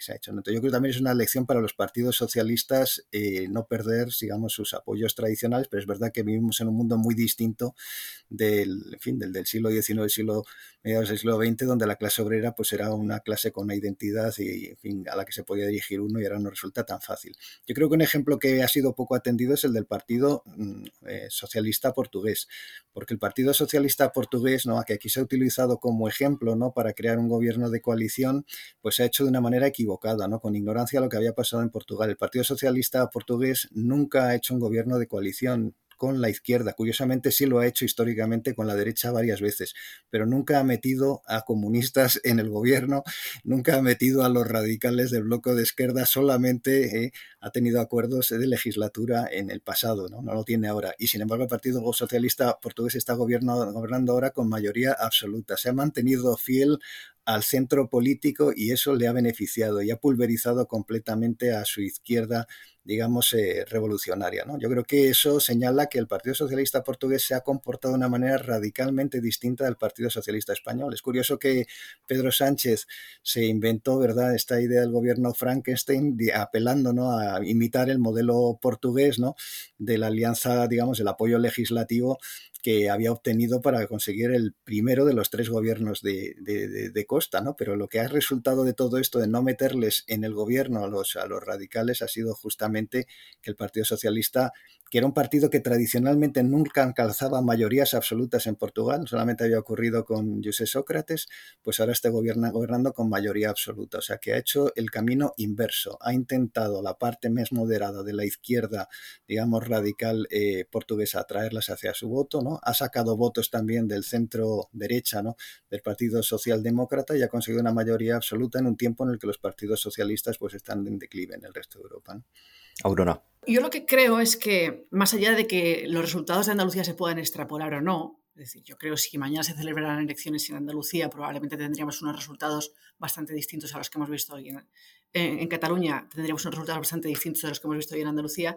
se ha hecho. Yo creo que también es una lección para los partidos socialistas eh, no perder, digamos, sus apoyos tradicionales, pero es verdad que vivimos en un mundo muy distinto del, fin, del, del siglo XIX, del siglo mediados del siglo XX, donde la clase obrera pues era una clase con una identidad y, a la que se podía dirigir uno y ahora no resulta tan fácil. Yo creo que un ejemplo que ha sido poco atendido es el del Partido mm, eh, Socialista Portugués, porque el Partido Socialista Portugués, ¿no? que aquí se ha utilizado como ejemplo ¿no? Para crear un gobierno de coalición, pues se ha hecho de una manera equivocada, ¿no? con ignorancia de lo que había pasado en Portugal. El Partido Socialista Portugués nunca ha hecho un gobierno de coalición con la izquierda. Curiosamente sí lo ha hecho históricamente con la derecha varias veces, pero nunca ha metido a comunistas en el gobierno, nunca ha metido a los radicales del bloque de izquierda, solamente eh, ha tenido acuerdos de legislatura en el pasado, ¿no? no lo tiene ahora. Y sin embargo el Partido Socialista Portugués está gobernando ahora con mayoría absoluta. Se ha mantenido fiel al centro político y eso le ha beneficiado y ha pulverizado completamente a su izquierda, digamos, eh, revolucionaria. Yo creo que eso señala que el Partido Socialista Portugués se ha comportado de una manera radicalmente distinta del Partido Socialista Español. Es curioso que Pedro Sánchez se inventó, ¿verdad?, esta idea del gobierno Frankenstein apelando ¿no? a imitar el modelo portugués, ¿no?, de la alianza, digamos, el apoyo legislativo que había obtenido para conseguir el primero de los tres gobiernos de, de, Costa, ¿no? Pero lo que ha resultado de todo esto, de no meterles en el gobierno a los, a los radicales, ha sido justamente que el Partido Socialista que era un partido que tradicionalmente nunca alcanzaba mayorías absolutas en Portugal, solamente había ocurrido con José Sócrates, pues ahora está gobernando con mayoría absoluta. O sea que ha hecho el camino inverso, ha intentado la parte más moderada de la izquierda, digamos, radical eh, portuguesa, atraerlas hacia su voto, ¿no? Ha sacado votos también del centro derecha, ¿no? Del Partido Socialdemócrata y ha conseguido una mayoría absoluta en un tiempo en el que los partidos socialistas pues están en declive en el resto de Europa. Aurora. Yo lo que creo es que, más allá de que los resultados de Andalucía se puedan extrapolar o no, es decir, yo creo que si mañana se celebraran elecciones en Andalucía, probablemente tendríamos unos resultados bastante distintos a los que hemos visto hoy en, Cataluña, tendríamos unos resultados bastante distintos a los que hemos visto hoy en Andalucía.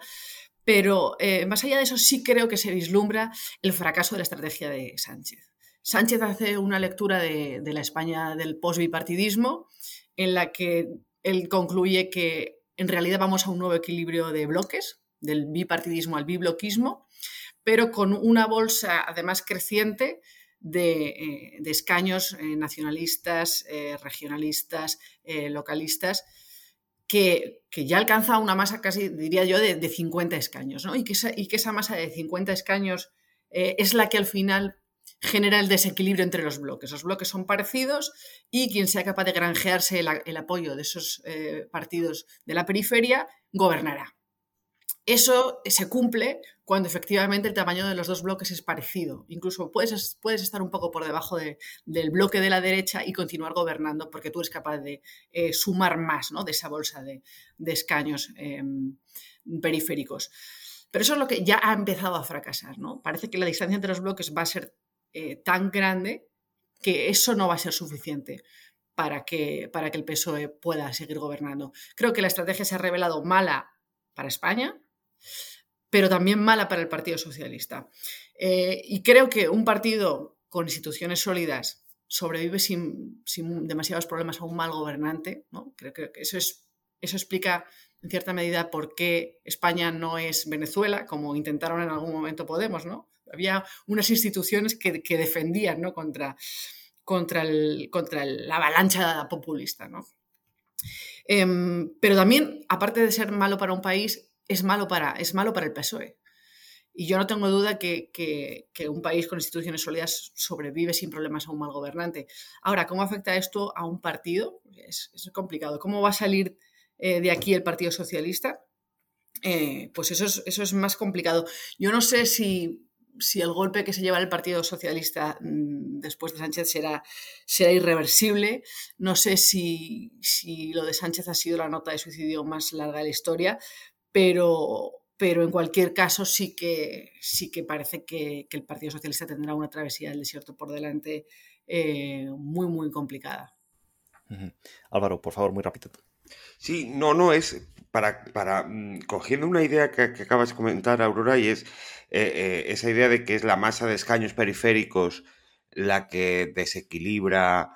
Pero eh, más allá de eso, sí creo que se vislumbra el fracaso de la estrategia de Sánchez. Sánchez hace una lectura de, de la España del post-bipartidismo en la que él concluye que en realidad vamos a un nuevo equilibrio de bloques, del bipartidismo al bibloquismo, pero con una bolsa además creciente de, eh, escaños eh, nacionalistas, eh, regionalistas, localistas, que, ya alcanza una masa casi, diría yo, de, 50 escaños, ¿no? y, que esa, y que esa masa de 50 escaños es la que al final genera el desequilibrio entre los bloques. Los bloques son parecidos y quien sea capaz de granjearse el, apoyo de esos partidos de la periferia gobernará. Eso se cumple cuando efectivamente el tamaño de los dos bloques es parecido. Incluso puedes, puedes estar un poco por debajo del bloque de la derecha y continuar gobernando porque tú eres capaz de eh, sumar más ¿no? de esa bolsa de, escaños em, periféricos. Pero eso es lo que ya ha empezado a fracasar. ¿no? Parece que la distancia entre los bloques va a ser eh, tan grande que eso no va a ser suficiente para que, para que el PSOE pueda seguir gobernando. Creo que la estrategia se ha revelado mala para España, pero también mala para el Partido Socialista. Eh, y creo que un partido con instituciones sólidas sobrevive sin, demasiados problemas a un mal gobernante. ¿no? Creo que eso, es, eso explica en cierta medida por qué España no es Venezuela, como intentaron en algún momento Podemos. ¿no? Había unas instituciones que, defendían ¿no? contra, contra, el, contra la avalancha populista. ¿no? Em, pero también, aparte de ser malo para un país, es malo para, es malo para el PSOE. Y yo no tengo duda que, un país con instituciones sólidas sobrevive sin problemas a un mal gobernante. Ahora, ¿cómo afecta esto a un partido? Es, complicado. ¿Cómo va a salir eh, de aquí el Partido Socialista? Eh, pues eso es, eso es más complicado. Yo no sé si, si el golpe que se lleva el Partido Socialista mm, después de Sánchez será, será irreversible. No sé si, si, lo de Sánchez ha sido la nota de suicidio más larga de la historia, pero, pero en cualquier caso sí que, sí que parece que, el Partido Socialista tendrá una travesía del desierto por delante eh, muy, muy complicada. Álvaro, por favor, muy rápido. Sí, no, no, es para, para mm, cogiendo una idea que, acabas de comentar, Aurora, y es eh, eh, esa idea de que es la masa de escaños periféricos la que desequilibra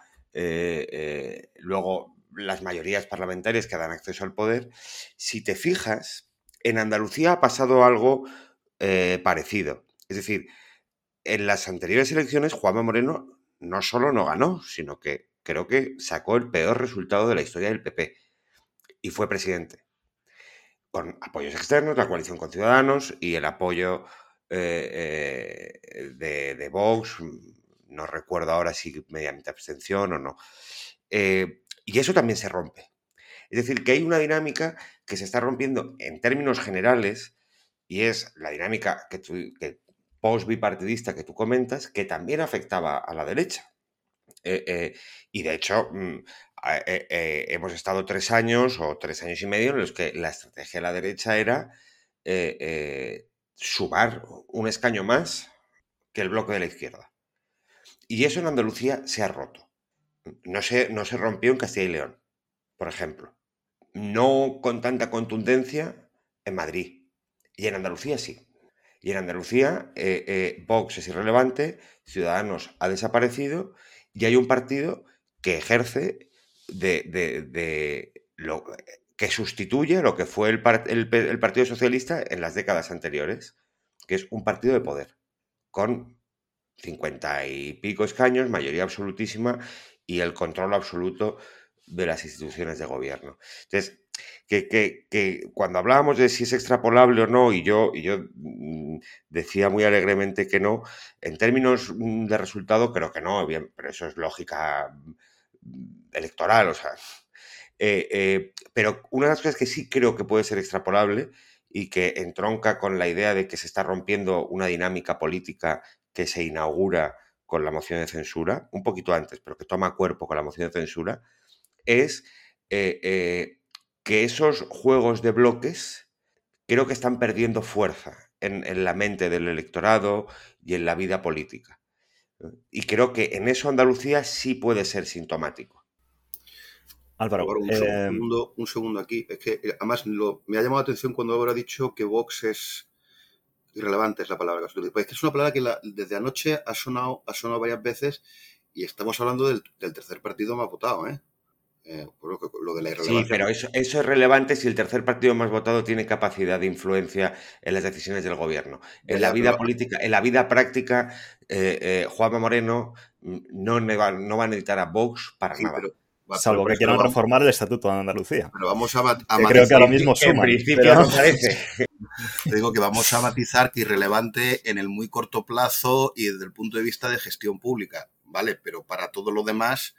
luego las mayorías parlamentarias que dan acceso al poder. Si te fijas, en Andalucía ha pasado algo eh, parecido. Es decir, en las anteriores elecciones Juanma Moreno no solo no ganó, sino que creo que sacó el peor resultado de la historia del PP y fue presidente. Con apoyos externos, la coalición con Ciudadanos y el apoyo eh, eh, de, Vox, no recuerdo ahora si mediante abstención o no. y eso también se rompe. Es decir, que hay una dinámica que se está rompiendo en términos generales y es la dinámica que, post-bipartidista que tú comentas, que también afectaba a la derecha. Eh, eh, y de hecho, mm, eh, hemos estado tres años o tres años y medio en los que la estrategia de la derecha era sumar un escaño más que el bloque de la izquierda. Y eso en Andalucía se ha roto. No se, no se rompió en Castilla y León, por ejemplo no con tanta contundencia en Madrid. Y en Andalucía sí. Y en Andalucía eh, eh, Vox es irrelevante, Ciudadanos ha desaparecido y hay un partido que ejerce de, lo que sustituye lo que fue el, el, Partido Socialista en las décadas anteriores, que es un partido de poder, con cincuenta y pico escaños, mayoría absolutísima y el control absoluto de las instituciones de gobierno. Entonces, que, cuando hablábamos de si es extrapolable o no, y yo, y yo mm, decía muy alegremente que no, en términos mm, de resultado creo que no, bien, pero eso es lógica mm, electoral, o sea. Eh, eh, pero una de las cosas que sí creo que puede ser extrapolable y que entronca con la idea de que se está rompiendo una dinámica política que se inaugura con la moción de censura, un poquito antes, pero que toma cuerpo con la moción de censura, es eh, que esos juegos de bloques creo que están perdiendo fuerza en, la mente del electorado y en la vida política. Y creo que en eso Andalucía sí puede ser sintomático. Álvaro, un, eh, segundo, un segundo aquí. Es que además me ha llamado la atención cuando ahora ha dicho que Vox es irrelevante, es la palabra que has Pues es que es una palabra que desde anoche ha sonado, ha sonado varias veces y estamos hablando del, del tercer partido más votado, ¿eh? Eh, lo, de la irrelevancia. Sí, pero eso, eso, es relevante si el tercer partido más votado tiene capacidad de influencia en las decisiones del gobierno. En la vida política, en la vida práctica, eh, eh, Juanma Moreno mm, no, no va a necesitar a Vox para nada. Salvo que quieran reformar el Estatuto de Andalucía. Pero vamos a, Creo que ahora mismo En principio no parece. Te digo que vamos a matizar que irrelevante en el muy corto plazo y desde el punto de vista de gestión pública, ¿vale? Pero para todo lo demás,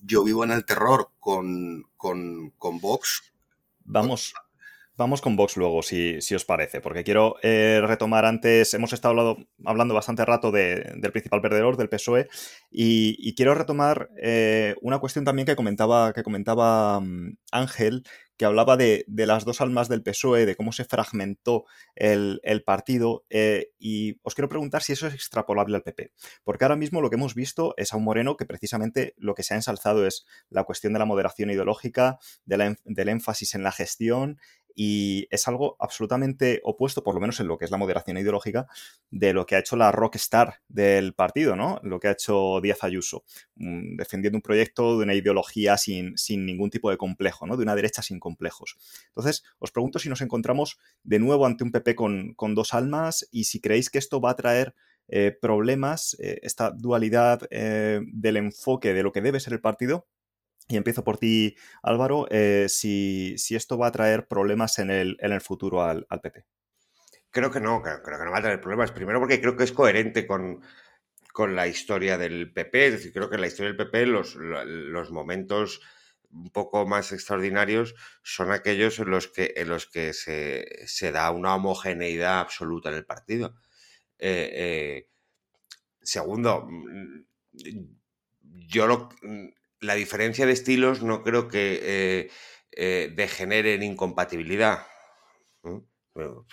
yo vivo en el terror con, con, con Vox. Vamos, Vamos con Vox luego, si, si os parece, porque quiero eh, retomar antes, hemos estado hablando, bastante rato del principal perdedor, del PSOE, y, quiero retomar eh, una cuestión también que comentaba, que comentaba mm, Ángel, que hablaba de, las dos almas del PSOE, de cómo se fragmentó el, partido, eh, y os quiero preguntar si eso es extrapolable al PP, porque ahora mismo lo que hemos visto es a un Moreno que precisamente lo que se ha ensalzado es la cuestión de la moderación ideológica, del énfasis en la gestión y es algo absolutamente opuesto, por lo menos en lo que es la moderación ideológica, de lo que ha hecho la rockstar del partido, ¿no? Lo que ha hecho Díaz Ayuso, mm, defendiendo un proyecto de una ideología sin, sin ningún tipo de complejo, ¿no? De una derecha sin complejos. Entonces, os pregunto si nos encontramos de nuevo ante un PP con, dos almas y si creéis que esto va a traer eh, problemas, eh, esta dualidad eh, del enfoque de lo que debe ser el partido y empiezo por ti, Álvaro, eh, si, esto va a traer problemas en el, en el futuro al, PP. Creo que no, creo, que no va a traer problemas. Primero porque creo que es coherente con, la historia del PP. Es decir, creo que en la historia del PP los, los momentos un poco más extraordinarios son aquellos en los que, en los que se, da una homogeneidad absoluta en el partido. Eh, eh, segundo, mm, yo lo, la diferencia de estilos no creo que eh, eh, en incompatibilidad.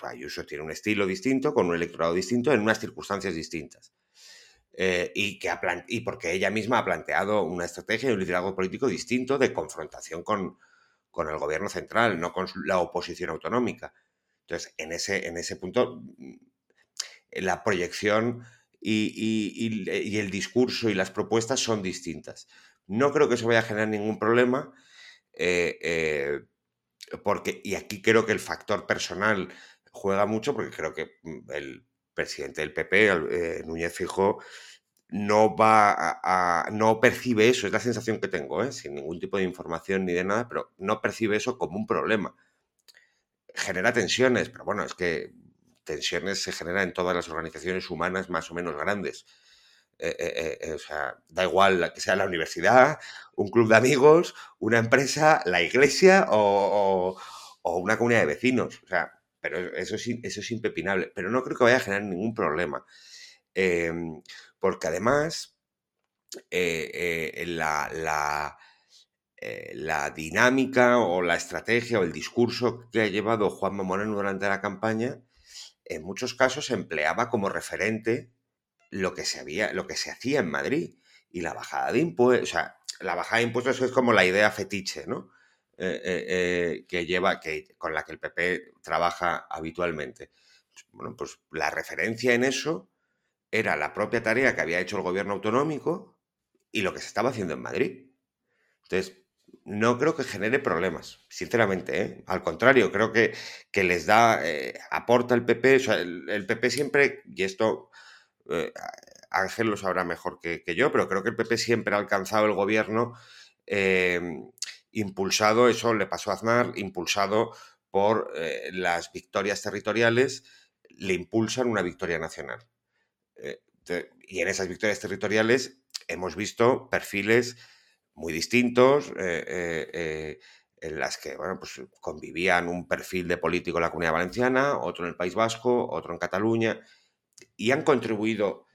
Ayuso tiene un estilo distinto, con un electorado distinto, en unas circunstancias distintas. Eh, y, que y porque ella misma ha planteado una estrategia y un liderazgo político distinto de confrontación con, con, el gobierno central, no con la oposición autonómica. Entonces, en ese, en ese punto, mm, la proyección y el discurso y las propuestas son distintas. No creo que eso vaya a generar ningún problema, eh, eh, porque, y aquí creo que el factor personal juega mucho, porque creo que mm, el presidente del PP, eh, Núñez Fijo, no va a, no percibe eso, es la sensación que tengo, sin ningún tipo de información ni de nada, pero no percibe eso como un problema. Genera tensiones, pero bueno, es que tensiones se generan en todas las organizaciones humanas más o menos grandes. Eh, eh, eh, o sea, da igual que sea la universidad, un club de amigos, una empresa, la iglesia o, una comunidad de vecinos. O sea, pero eso es, eso es impepinable. Pero no creo que vaya a generar ningún problema. Em, porque además, la, la, dinámica o la estrategia o el discurso que ha llevado Juanma Moreno durante la campaña, en muchos casos empleaba como referente lo que se había, lo que se hacía en Madrid. Y la bajada de impuestos, o sea, la bajada de impuestos es como la idea fetiche, ¿no? Eh, eh, eh, que lleva, que, con la que el PP trabaja habitualmente. Bueno, pues la referencia en eso era la propia tarea que había hecho el gobierno autonómico y lo que se estaba haciendo en Madrid. Entonces, no creo que genere problemas, sinceramente. Al contrario, creo que, que les da, aporta el PP, o sea, el, PP siempre, y esto eh, Ángel lo sabrá mejor que, yo, pero creo que el PP siempre ha alcanzado el gobierno em, impulsado, eso le pasó a Aznar, impulsado por eh, las victorias territoriales, le impulsan una victoria nacional. Eh, y en esas victorias territoriales hemos visto perfiles muy distintos, en las que pues convivían un perfil de político en la comunidad valenciana, otro en el País Vasco, otro en Cataluña y han contribuido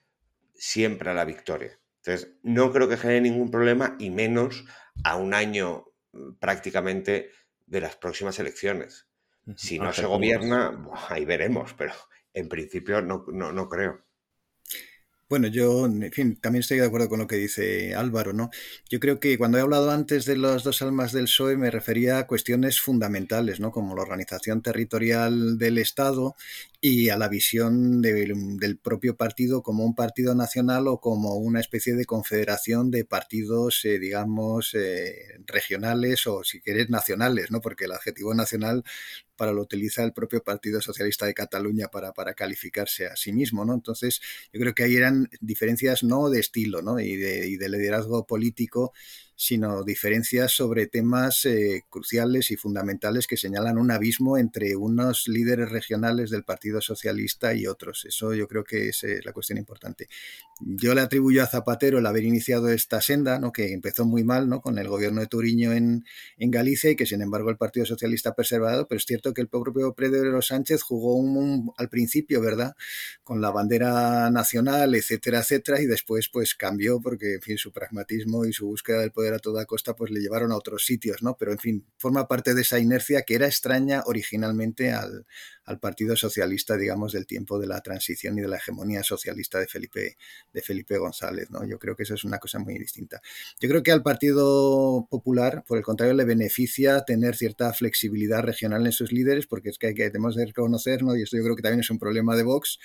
siempre a la victoria. Entonces, no creo que genere ningún problema y menos a un año mm, prácticamente de las próximas elecciones. Si no se gobierna, ahí veremos, pero en principio no, no creo. Bueno, yo, en fin, también estoy de acuerdo con lo que dice Álvaro, ¿no? Yo creo que cuando he hablado antes de las dos almas del PSOE me refería a cuestiones fundamentales, ¿no? Como la organización territorial del Estado y a la visión del propio partido como un partido nacional o como una especie de confederación de partidos, eh, digamos, eh, regionales o si quieres nacionales, ¿no? Porque el adjetivo nacional para lo utiliza el propio Partido Socialista de Cataluña para, para calificarse a sí mismo, ¿no? Entonces, yo creo que ahí eran diferencias no de estilo, ¿no? Y de, y de liderazgo político, sino diferencias sobre temas eh, cruciales y fundamentales que señalan un abismo entre unos líderes regionales del Partido Socialista y otros. Eso yo creo que es eh, la cuestión importante. Yo le atribuyo a Zapatero el haber iniciado esta senda, ¿no? que empezó muy mal ¿no? con el gobierno de Turiño en, en Galicia y que sin embargo el Partido Socialista ha preservado, pero es cierto que el propio Pedro Sánchez jugó un, al principio, ¿verdad? Con la bandera nacional, etcétera, etcétera, y después pues cambió porque, en fin, su pragmatismo y su búsqueda del poder a toda costa pues le llevaron a otros sitios, ¿no? Pero, en fin, forma parte de esa inercia que era extraña originalmente al, al Partido Socialista, digamos, del tiempo de la transición y de la hegemonía socialista de Felipe, de Felipe González. ¿no? Yo creo que eso es una cosa muy distinta. Yo creo que al Partido Popular, por el contrario, le beneficia tener cierta flexibilidad regional en sus líderes, porque es que, hay que tenemos que reconocer, ¿no? y esto yo creo que también es un problema de Vox,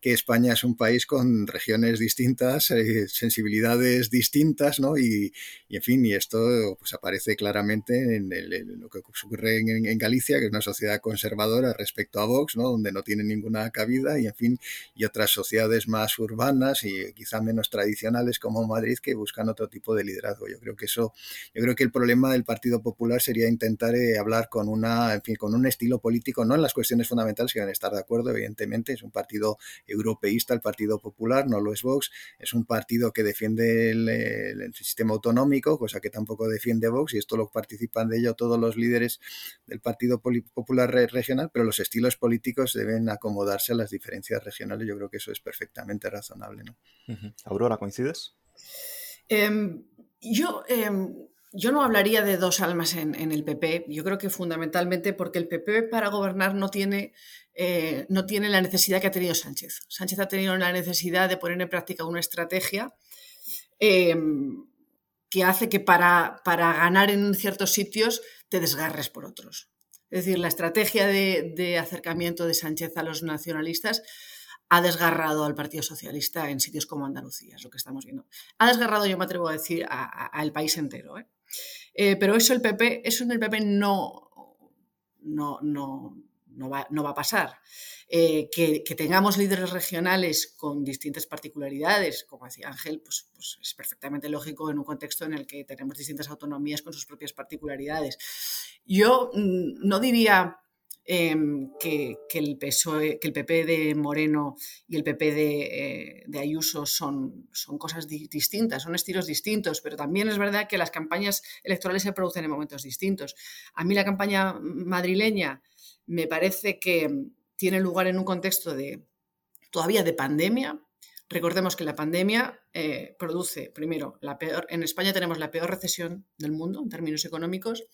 que España es un país con regiones distintas, eh, sensibilidades distintas, ¿no? Y, en fin, y esto pues aparece claramente en, lo que ocurre en, en Galicia, que es una sociedad conservadora respecto a Vox, ¿no? donde no tiene ninguna cabida, y en fin, y otras sociedades más urbanas y quizá menos tradicionales como Madrid que buscan otro tipo de liderazgo. Yo creo que eso, yo creo que el problema del Partido Popular sería intentar eh, hablar con una, en fin, con un estilo político, no en las cuestiones fundamentales que van a estar de acuerdo, evidentemente, es un partido europeísta, el Partido Popular, no lo es Vox, es un partido que defiende el, el sistema autonómico, cosa que tampoco defiende Vox, y esto lo participan de ello todos los líderes del Partido Popular Regional, pero los estilos políticos deben acomodarse a las diferencias regionales. Yo creo que eso es perfectamente razonable. ¿no? Aurora, ¿coincides? Em, yo, em, yo no hablaría de dos almas en, el PP. Yo creo que fundamentalmente porque el PP para gobernar no tiene, eh, no tiene la necesidad que ha tenido Sánchez. Sánchez ha tenido la necesidad de poner en práctica una estrategia em, que hace que para, para ganar en ciertos sitios te desgarres por otros. Es decir, la estrategia de, acercamiento de Sánchez a los nacionalistas ha desgarrado al Partido Socialista en sitios como Andalucía, es lo que estamos viendo. Ha desgarrado, yo me atrevo a decir, al país entero. ¿eh? Eh, pero eso el PP, eso en el PP no, no, no, no va, a pasar. Eh, que, tengamos líderes regionales con distintas particularidades, como decía Ángel, pues, pues, es perfectamente lógico en un contexto en el que tenemos distintas autonomías con sus propias particularidades. Yo mm, no diría em, que, el PSOE, que el PP de Moreno y el PP de, eh, Ayuso son, son cosas distintas, son estilos distintos, pero también es verdad que las campañas electorales se producen en momentos distintos. A mí la campaña madrileña me parece que tiene lugar en un contexto de todavía de pandemia. Recordemos que la pandemia eh, produce, primero, la peor, en España tenemos la peor recesión del mundo en términos económicos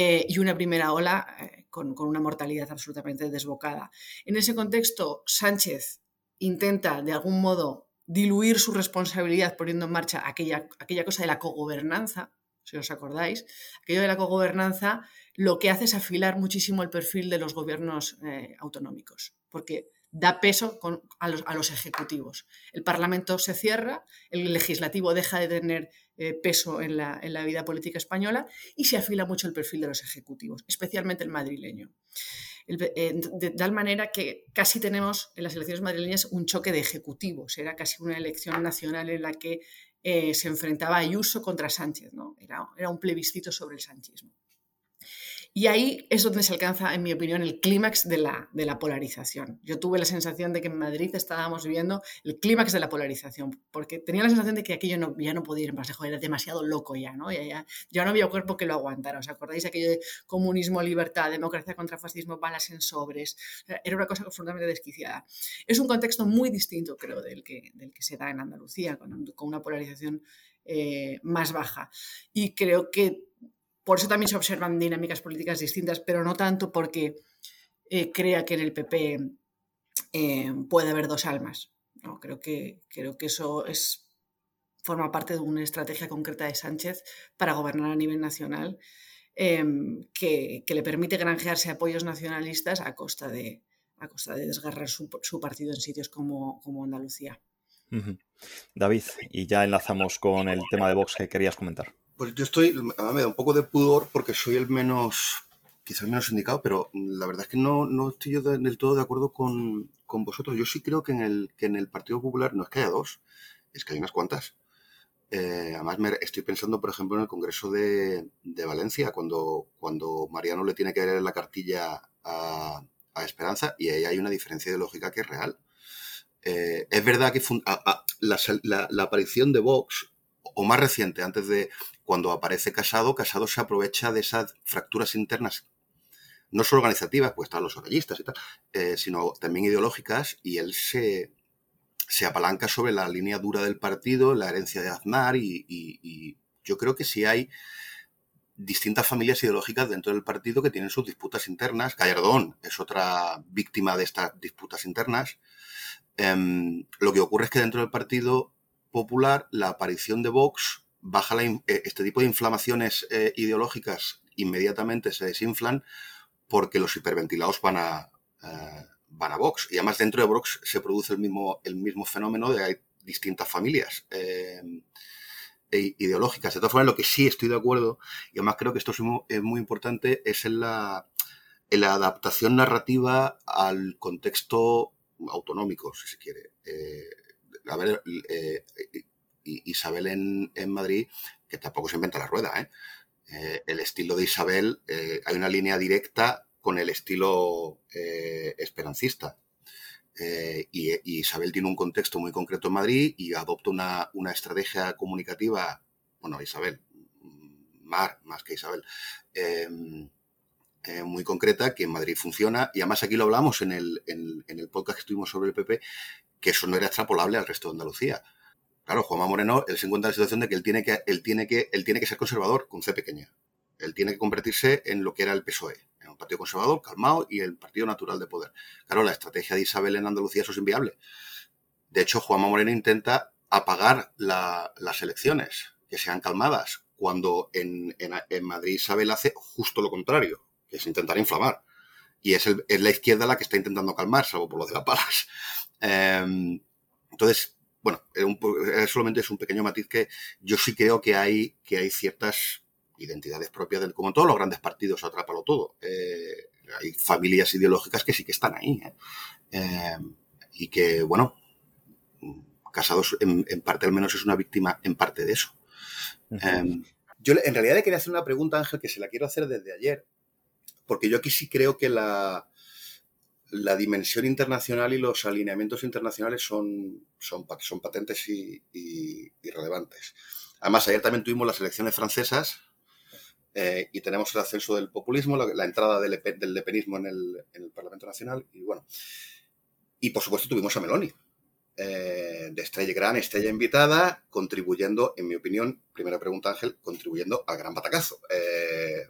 eh, y una primera ola eh, con, una mortalidad absolutamente desbocada. En ese contexto, Sánchez intenta de algún modo diluir su responsabilidad poniendo en marcha aquella, aquella cosa de la cogobernanza, si os acordáis, aquello de la cogobernanza lo que hace es afilar muchísimo el perfil de los gobiernos eh, autonómicos, porque da peso a, los, ejecutivos. El Parlamento se cierra, el legislativo deja de tener eh, peso en la, vida política española y se afila mucho el perfil de los ejecutivos, especialmente el madrileño. Eh, de, tal manera que casi tenemos en las elecciones madrileñas un choque de ejecutivos, era casi una elección nacional en la que se enfrentaba Ayuso contra Sánchez, ¿no? era un plebiscito sobre el sanchismo. Y ahí es donde se alcanza, en mi opinión, el clímax de la, de la polarización. Yo tuve la sensación de que en Madrid estábamos viviendo el clímax de la polarización, porque tenía la sensación de que aquello no, ya no podía ir más lejos, era demasiado loco ya, ¿no? Ya, ya, no había cuerpo que lo aguantara. ¿Os acordáis aquello de comunismo, libertad, democracia contra fascismo, balas en sobres? Era una cosa absolutamente desquiciada. Es un contexto muy distinto, creo, del que, del que se da en Andalucía, con, con una polarización eh, más baja. Y creo que por eso también se observan dinámicas políticas distintas, pero no tanto porque eh, crea que en el PP eh, puede haber dos almas. No, creo, que, creo que eso es, forma parte de una estrategia concreta de Sánchez para gobernar a nivel nacional em, que, le permite granjearse apoyos nacionalistas a costa de, a costa de desgarrar su, partido en sitios como, como Andalucía. David, y ya enlazamos con el tema de Vox que querías comentar. Pues yo estoy, me da un poco de pudor porque soy el menos, quizás el menos indicado, pero la verdad es que no, no estoy yo del todo de acuerdo con, con, vosotros. Yo sí creo que en, el, que en el Partido Popular no es que haya dos, es que hay unas cuantas. Eh, además, me estoy pensando, por ejemplo, en el Congreso de, de, Valencia, cuando, cuando Mariano le tiene que leer la cartilla a, a Esperanza, y ahí hay una diferencia ideológica que es real. Eh, es verdad que la, la, la, aparición de Vox, o más reciente, antes de cuando aparece Casado, Casado se aprovecha de esas fracturas internas, no solo organizativas, pues están los orallistas y tal, eh, sino también ideológicas, y él se, se, apalanca sobre la línea dura del partido, la herencia de Aznar, y, yo creo que sí hay distintas familias ideológicas dentro del partido que tienen sus disputas internas. Gallardón es otra víctima de estas disputas internas. Eh, lo que ocurre es que dentro del Partido Popular la aparición de Vox baja la, eh, este tipo de inflamaciones eh, ideológicas inmediatamente se desinflan porque los hiperventilados van a, eh, van a Vox. Y además dentro de Vox se produce el mismo, el mismo fenómeno de hay distintas familias e ideológicas. De todas formas, lo que sí estoy de acuerdo, y además creo que esto es muy, es muy importante, es en la, en la, adaptación narrativa al contexto autonómico, si se quiere. A ver, Isabel en, Madrid, que tampoco se inventa la rueda. ¿eh? Eh, el estilo de Isabel, eh, hay una línea directa con el estilo esperancista. Y, Isabel tiene un contexto muy concreto en Madrid y adopta una, estrategia comunicativa, bueno, Isabel, Mar, más que Isabel, muy concreta que en Madrid funciona. Y además aquí lo hablamos en el, en el podcast que estuvimos sobre el PP, que eso no era extrapolable al resto de Andalucía. Claro, Juanma Moreno, se encuentra en la situación de que él tiene que, él tiene que, él tiene que ser conservador con C pequeña. Él tiene que convertirse en lo que era el PSOE, en un partido conservador, calmado y el partido natural de poder. Claro, la estrategia de Isabel en Andalucía eso es inviable. De hecho, Juanma Moreno intenta apagar las elecciones, que sean calmadas, cuando en, Madrid Isabel hace justo lo contrario, que es intentar inflamar. Y es, la izquierda la que está intentando calmar, salvo por lo de las palas. Em, entonces, bueno, solamente es un pequeño matiz que yo sí creo que hay, que hay ciertas identidades propias, de, como en todos los grandes partidos, atrápalo todo. Eh, hay familias ideológicas que sí que están ahí. ¿eh? Eh, y que, bueno, Casados en, parte al menos es una víctima en parte de eso. yo en realidad le quería hacer una pregunta, Ángel, que se la quiero hacer desde ayer, porque yo aquí sí creo que la, la dimensión internacional y los alineamientos internacionales son, son, son patentes y, relevantes. Además, ayer también tuvimos las elecciones francesas eh, y tenemos el ascenso del populismo, la, entrada del, del lepenismo en el, en el, Parlamento Nacional y bueno. Y por supuesto tuvimos a Meloni, eh, de estrella gran, estrella invitada, contribuyendo, en mi opinión, primera pregunta Ángel, contribuyendo al gran patacazo. Eh,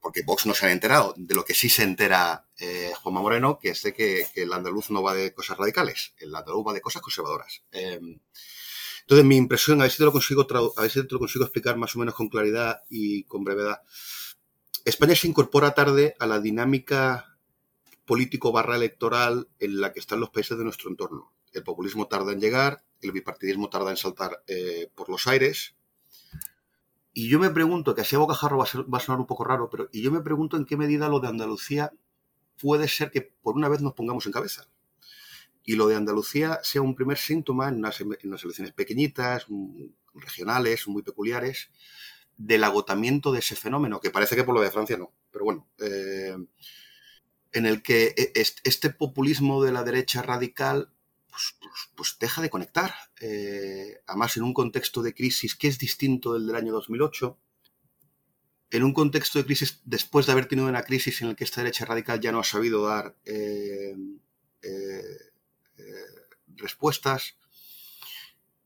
porque Vox no se ha enterado de lo que sí se entera eh, Juanma Moreno, que es de que, el andaluz no va de cosas radicales, el andaluz va de cosas conservadoras. Em, entonces, mi impresión, a ver si te lo consigo, a ver si te lo consigo explicar más o menos con claridad y con brevedad. España se incorpora tarde a la dinámica político barra electoral en la que están los países de nuestro entorno. El populismo tarda en llegar, el bipartidismo tarda en saltar eh, por los aires, y yo me pregunto, que así a bocajarro va a, va a sonar un poco raro, pero y yo me pregunto en qué medida lo de Andalucía puede ser que por una vez nos pongamos en cabeza. Y lo de Andalucía sea un primer síntoma en unas, elecciones pequeñitas, regionales, muy peculiares, del agotamiento de ese fenómeno, que parece que por lo de Francia no, pero bueno, eh, en el que e, este populismo de la derecha radical pues, pues, pues, deja de conectar. Eh, además, en un contexto de crisis que es distinto del del año 2008, en un contexto de crisis, después de haber tenido una crisis en la que esta derecha radical ya no ha sabido dar eh, eh, respuestas.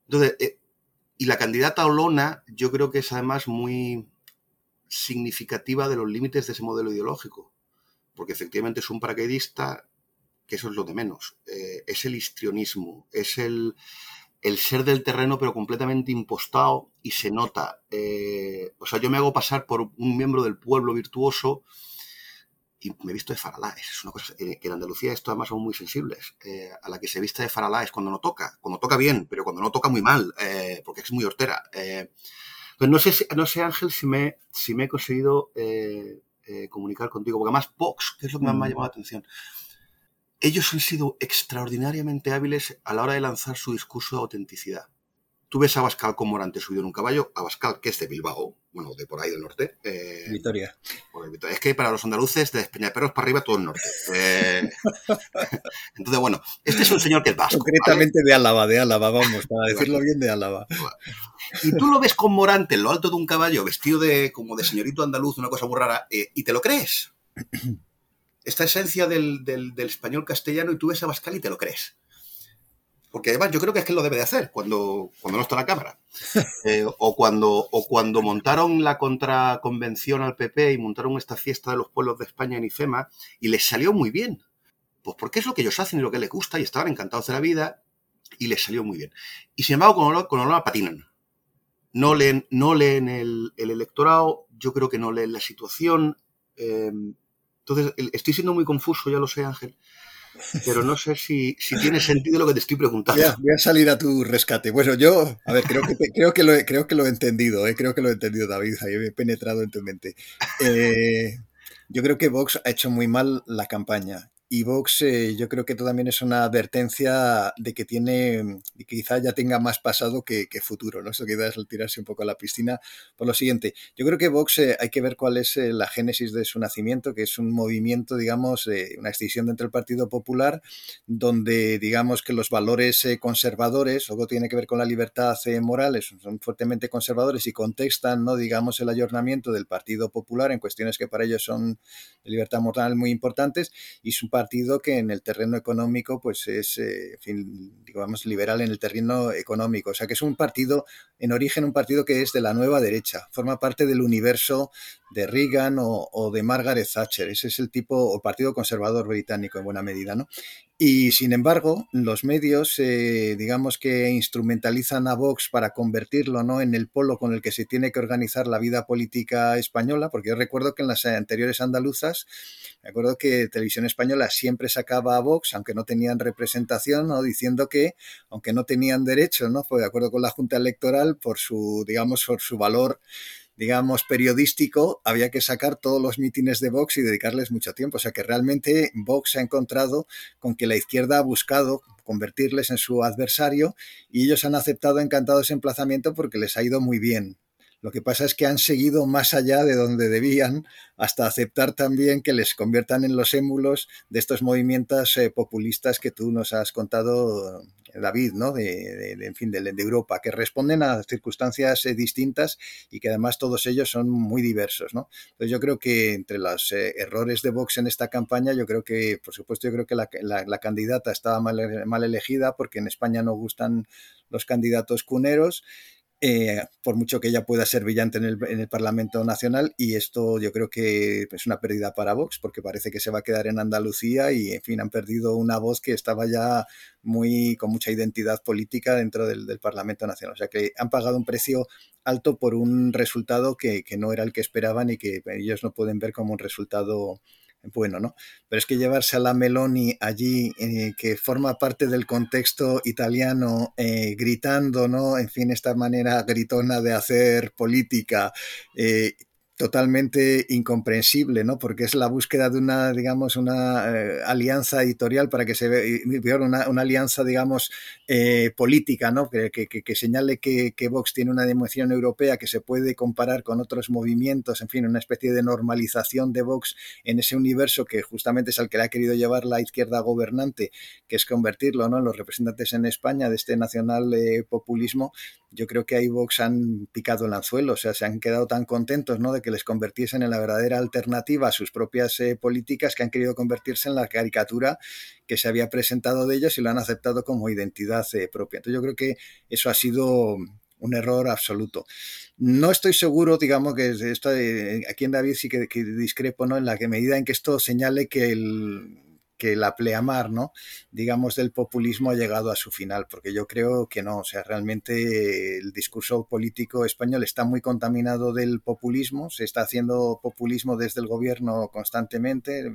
Entonces, y la candidata Olona, yo creo que es además muy significativa de los límites de ese modelo ideológico, porque efectivamente es un paracaidista que eso es lo de menos. Eh, es el histrionismo, es el, el, ser del terreno pero completamente impostado y se nota. Eh, o sea, yo me hago pasar por un miembro del pueblo virtuoso y me he visto de faralaes. Es una cosa que en Andalucía esto además son muy sensibles. Eh, a la que se viste de faralaes cuando no toca. Cuando toca bien, pero cuando no toca muy mal, eh, porque es muy hortera. Eh, pues no sé, no sé Ángel, si me, si me he conseguido comunicar contigo, porque además Vox, que es lo que más me ha mm. llamado la atención, ellos han sido extraordinariamente hábiles a la hora de lanzar su discurso de autenticidad. Tú ves a Abascal con Morante subido en un caballo, Abascal, que es de Bilbao, bueno, de por ahí del norte. Eh, Vitoria. Es que para los andaluces, de Peñaperros para arriba, todo el norte. Eh, entonces, bueno, este es un señor que es vasco. Concretamente de Álava, de Álava, vamos, para decirlo bien, de Álava. Y tú lo ves con Morante en lo alto de un caballo, vestido de como de señorito andaluz, una cosa muy rara, eh, y te lo crees. Esta esencia del, del, del español castellano, y tú ves a Abascal y te lo crees. Porque además yo creo que es que lo debe de hacer cuando, cuando no está la Cámara. Eh, o, cuando, o cuando montaron la contraconvención al PP y montaron esta fiesta de los pueblos de España en IFEMA y les salió muy bien. Pues porque es lo que ellos hacen y lo que les gusta y estaban encantados de la vida y les salió muy bien. Y sin embargo, con olor, con patinan. No leen, no leen el, electorado, yo creo que no leen la situación. Eh, entonces, estoy siendo muy confuso, ya lo sé, Ángel pero no sé si, tiene sentido lo que te estoy preguntando. voy a salir a tu rescate. Bueno, yo, a ver, creo que, creo que, lo, he, creo que lo he entendido, eh, creo que lo he entendido, David, ahí he penetrado en tu mente. Eh, yo creo que Vox ha hecho muy mal la campaña y Vox eh, yo creo que también es una advertencia de que tiene, y quizá ya tenga más pasado que, futuro, ¿no? Eso quizás es tirarse un poco a la piscina. Por lo siguiente, yo creo que Vox eh, hay que ver cuál es eh, la génesis de su nacimiento, que es un movimiento, digamos, una extinción dentro del Partido Popular, donde digamos que los valores conservadores, luego tiene que ver con la libertad moral, son fuertemente conservadores y contextan, ¿no? digamos, el ayornamiento del Partido Popular en cuestiones que para ellos son de libertad moral muy importantes, y su partido que en el terreno económico pues es, eh, digamos, liberal en el terreno económico. O sea que es un partido, en origen un partido que es de la nueva derecha, forma parte del universo de Reagan o, de Margaret Thatcher. Ese es el tipo, o partido conservador británico en buena medida, ¿no? Y sin embargo, los medios, eh, digamos que instrumentalizan a Vox para convertirlo ¿no? en el polo con el que se tiene que organizar la vida política española, porque yo recuerdo que en las anteriores andaluzas, me acuerdo que Televisión Española siempre sacaba a Vox, aunque no tenían representación, ¿no? diciendo que, aunque no tenían derecho, ¿no? fue de acuerdo con la Junta Electoral, por su, digamos, por su valor digamos, periodístico, había que sacar todos los mítines de Vox y dedicarles mucho tiempo. O sea que realmente Vox se ha encontrado con que la izquierda ha buscado convertirles en su adversario y ellos han aceptado encantado ese emplazamiento porque les ha ido muy bien. Lo que pasa es que han seguido más allá de donde debían hasta aceptar también que les conviertan en los émulos de estos movimientos eh, populistas que tú nos has contado, David, ¿no? De, en fin, de, Europa, que responden a circunstancias eh, distintas y que además todos ellos son muy diversos, ¿no? Entonces yo creo que entre los eh, errores de Vox en esta campaña, yo creo que, por supuesto, yo creo que la, candidata estaba mal elegida porque en España no gustan los candidatos cuneros eh, por mucho que ella pueda ser brillante en el, Parlamento Nacional, y esto yo creo que es una pérdida para Vox, porque parece que se va a quedar en Andalucía y, en fin, han perdido una voz que estaba ya muy con mucha identidad política dentro del, Parlamento Nacional. O sea que han pagado un precio alto por un resultado que, que no era el que esperaban y que ellos no pueden ver como un resultado bueno, ¿no? Pero es que llevarse a la Meloni allí, eh, que forma parte del contexto italiano, eh, gritando, ¿no? En fin, esta manera gritona de hacer política, eh, totalmente incomprensible, ¿no? Porque es la búsqueda de una, digamos, una eh, alianza editorial para que se vea una, una, alianza, digamos, eh, política, ¿no? Que, que, señale que, que, Vox tiene una dimensión europea que se puede comparar con otros movimientos, en fin, una especie de normalización de Vox en ese universo que justamente es al que le ha querido llevar la izquierda gobernante, que es convertirlo, ¿no? En los representantes en España de este nacional eh, populismo. Yo creo que ahí Vox han picado el anzuelo, o sea, se han quedado tan contentos, ¿no? De que les convirtiesen en la verdadera alternativa a sus propias eh, políticas que han querido convertirse en la caricatura que se había presentado de ellos y lo han aceptado como identidad eh, propia. Entonces yo creo que eso ha sido un error absoluto. No estoy seguro, digamos, que esto aquí en David sí que, discrepo, ¿no? En la que medida en que esto señale que el que la pleamar, ¿no? Digamos, del populismo ha llegado a su final, porque yo creo que no, o sea, realmente el discurso político español está muy contaminado del populismo, se está haciendo populismo desde el gobierno constantemente,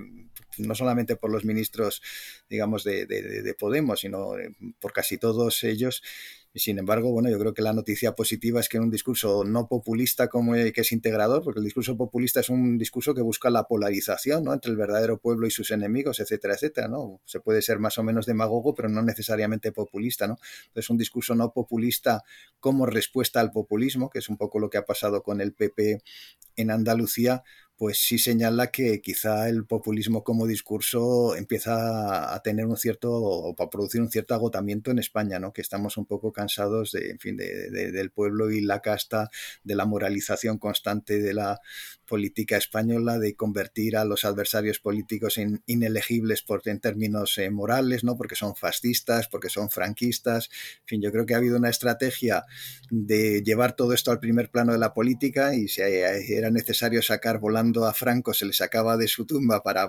no solamente por los ministros, digamos, de, de Podemos, sino por casi todos ellos, sin embargo, bueno, yo creo que la noticia positiva es que un discurso no populista como que es integrador, porque el discurso populista es un discurso que busca la polarización ¿no? entre el verdadero pueblo y sus enemigos, etcétera, etcétera. ¿no? Se puede ser más o menos demagogo, pero no necesariamente populista. ¿no? Entonces, un discurso no populista como respuesta al populismo, que es un poco lo que ha pasado con el PP en Andalucía, pues sí señala que quizá el populismo como discurso empieza a tener un cierto, o a producir un cierto agotamiento en España, ¿no? Que estamos un poco cansados de, en fin, de, del pueblo y la casta, de la moralización constante de la política española, de convertir a los adversarios políticos en inelegibles por, en términos eh, morales, ¿no? Porque son fascistas, porque son franquistas. En fin, yo creo que ha habido una estrategia de llevar todo esto al primer plano de la política y si era necesario sacar volando a Franco se le sacaba de su tumba para,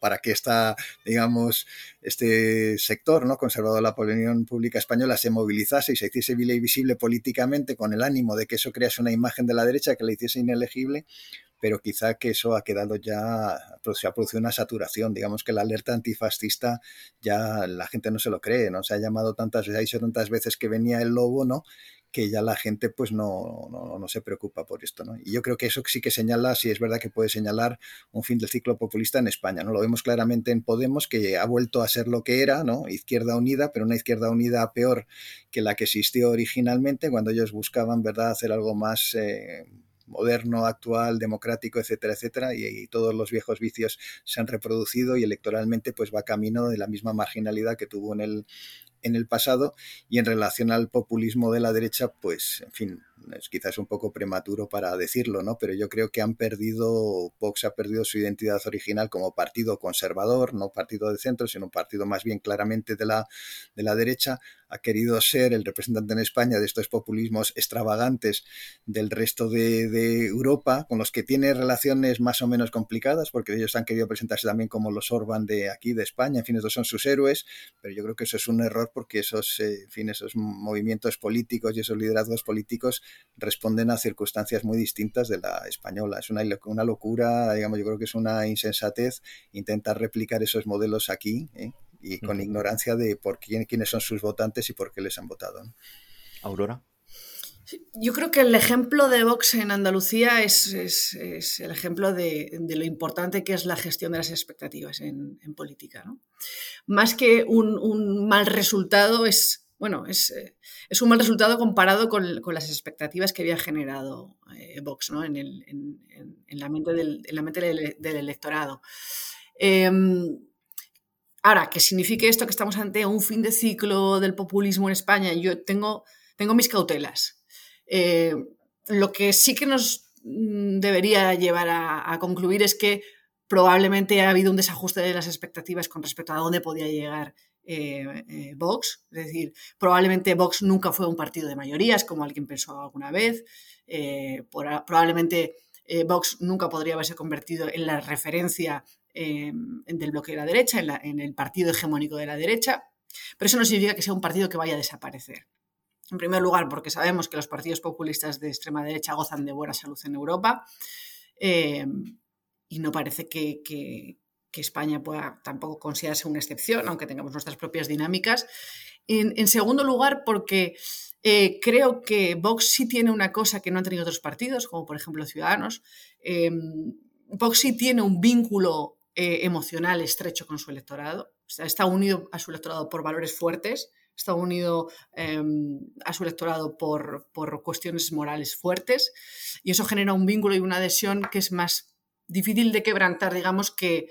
para que esta, digamos, este sector ¿no? conservador de la opinión pública española se movilizase y se hiciese visible políticamente con el ánimo de que eso crease una imagen de la derecha que la hiciese inelegible, pero quizá que eso ha quedado ya, se ha producido una saturación. Digamos que la alerta antifascista ya la gente no se lo cree, ¿no? Se ha llamado tantas veces, ha dicho tantas veces que venía el lobo, ¿no? que ya la gente pues no, no, se preocupa por esto. ¿no? Y yo creo que eso sí que señala, si es verdad que puede señalar un fin del ciclo populista en España. ¿no? Lo vemos claramente en Podemos, que ha vuelto a ser lo que era, ¿no? Izquierda Unida, pero una izquierda unida peor que la que existió originalmente, cuando ellos buscaban, ¿verdad?, hacer algo más... Eh, moderno, actual, democrático, etcétera, etcétera, y, todos los viejos vicios se han reproducido y electoralmente pues va camino de la misma marginalidad que tuvo en el, en el pasado y en relación al populismo de la derecha, pues, en fin, es quizás un poco prematuro para decirlo, ¿no? Pero yo creo que han perdido, Vox ha perdido su identidad original como partido conservador, no partido de centro, sino un partido más bien claramente de la, de la derecha, ha querido ser el representante en España de estos populismos extravagantes del resto de, Europa, con los que tiene relaciones más o menos complicadas, porque ellos han querido presentarse también como los Orban de aquí, de España, en fin, estos son sus héroes, pero yo creo que eso es un error porque esos, eh, fin, esos movimientos políticos y esos liderazgos políticos responden a circunstancias muy distintas de la española. Es una, una locura, digamos, yo creo que es una insensatez intentar replicar esos modelos aquí, ¿eh? y con ignorancia de por quién, quiénes son sus votantes y por qué les han votado. Aurora. Yo creo que el ejemplo de Vox en Andalucía es, el ejemplo de, lo importante que es la gestión de las expectativas en, política. Más que un, mal resultado, es, bueno, es, es, un mal resultado comparado con, las expectativas que había generado eh, Vox en, la mente del, la mente del, electorado. Em, Ahora, ¿qué signifique esto que estamos ante un fin de ciclo del populismo en España? Yo tengo, tengo mis cautelas. Eh, lo que sí que nos mm, debería llevar a, concluir es que probablemente ha habido un desajuste de las expectativas con respecto a dónde podía llegar eh, eh, Vox. Es decir, probablemente Vox nunca fue un partido de mayorías, como alguien pensó alguna vez. probablemente Vox nunca podría haberse convertido en la referencia del bloque de la derecha, en, el partido hegemónico de la derecha, pero eso no significa que sea un partido que vaya a desaparecer. En primer lugar, porque sabemos que los partidos populistas de extrema derecha gozan de buena salud en Europa y no parece que, España pueda tampoco considerarse una excepción, aunque tengamos nuestras propias dinámicas. En, segundo lugar, porque eh, creo que Vox sí tiene una cosa que no han tenido otros partidos, como por ejemplo Ciudadanos. Em, Vox sí tiene un vínculo eh, emocional estrecho con su electorado. está unido a su electorado por valores fuertes, está unido em, a su electorado por, por, cuestiones morales fuertes y eso genera un vínculo y una adhesión que es más difícil de quebrantar, digamos, que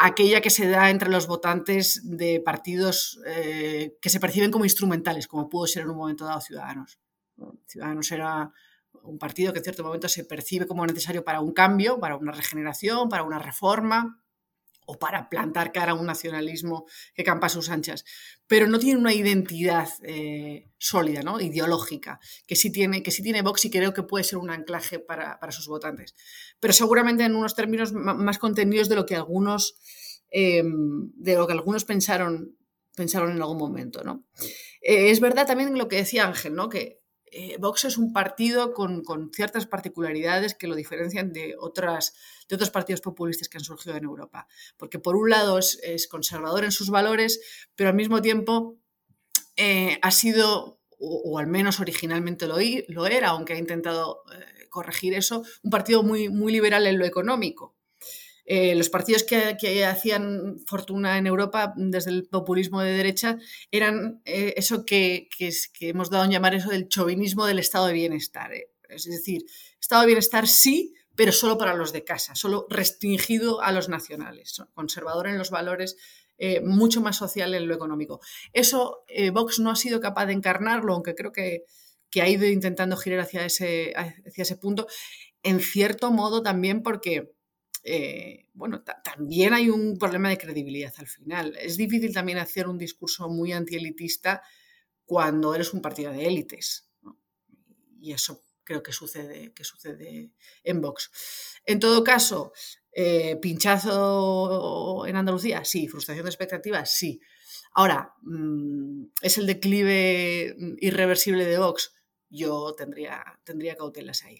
aquella que se da entre los votantes de partidos eh, que se perciben como instrumentales, como pudo ser en un momento dado Ciudadanos. Ciudadanos era un partido que en cierto momento se percibe como necesario para un cambio, para una regeneración, para una reforma, o para plantar cara a un nacionalismo que campa a sus anchas, pero no tiene una identidad eh, sólida, ¿no? ideológica, que sí, tiene, que sí tiene Vox y creo que puede ser un anclaje para, sus votantes. Pero seguramente en unos términos más contenidos de lo que algunos em, de lo que algunos pensaron, pensaron en algún momento. ¿no? Eh, es verdad también lo que decía Ángel, ¿no? que eh, Vox es un partido con, ciertas particularidades que lo diferencian de, otras, de otros partidos populistas que han surgido en Europa. Porque por un lado es, conservador en sus valores, pero al mismo tiempo eh, ha sido, o, al menos originalmente lo, lo, era, aunque ha intentado eh, corregir eso, un partido muy, muy liberal en lo económico. Eh, los partidos que, hacían fortuna en Europa desde el populismo de derecha eran eh, eso que, hemos dado en llamar eso del chauvinismo del estado de bienestar. Eh. Es decir, estado de bienestar sí, pero solo para los de casa, solo restringido a los nacionales, conservador en los valores, mucho más social en lo económico. Eso Vox no ha sido capaz de encarnarlo, aunque creo que, ha ido intentando girar hacia ese, hacia ese punto, en cierto modo también porque eh, bueno, también hay un problema de credibilidad al final. Es difícil también hacer un discurso muy antielitista cuando eres un partido de élites. Y eso creo que sucede, que sucede en Vox. En todo caso, eh, pinchazo en Andalucía, sí. Frustración de expectativas, sí. Ahora, mm, ¿es el declive irreversible de Vox? Yo tendría, tendría cautelas ahí.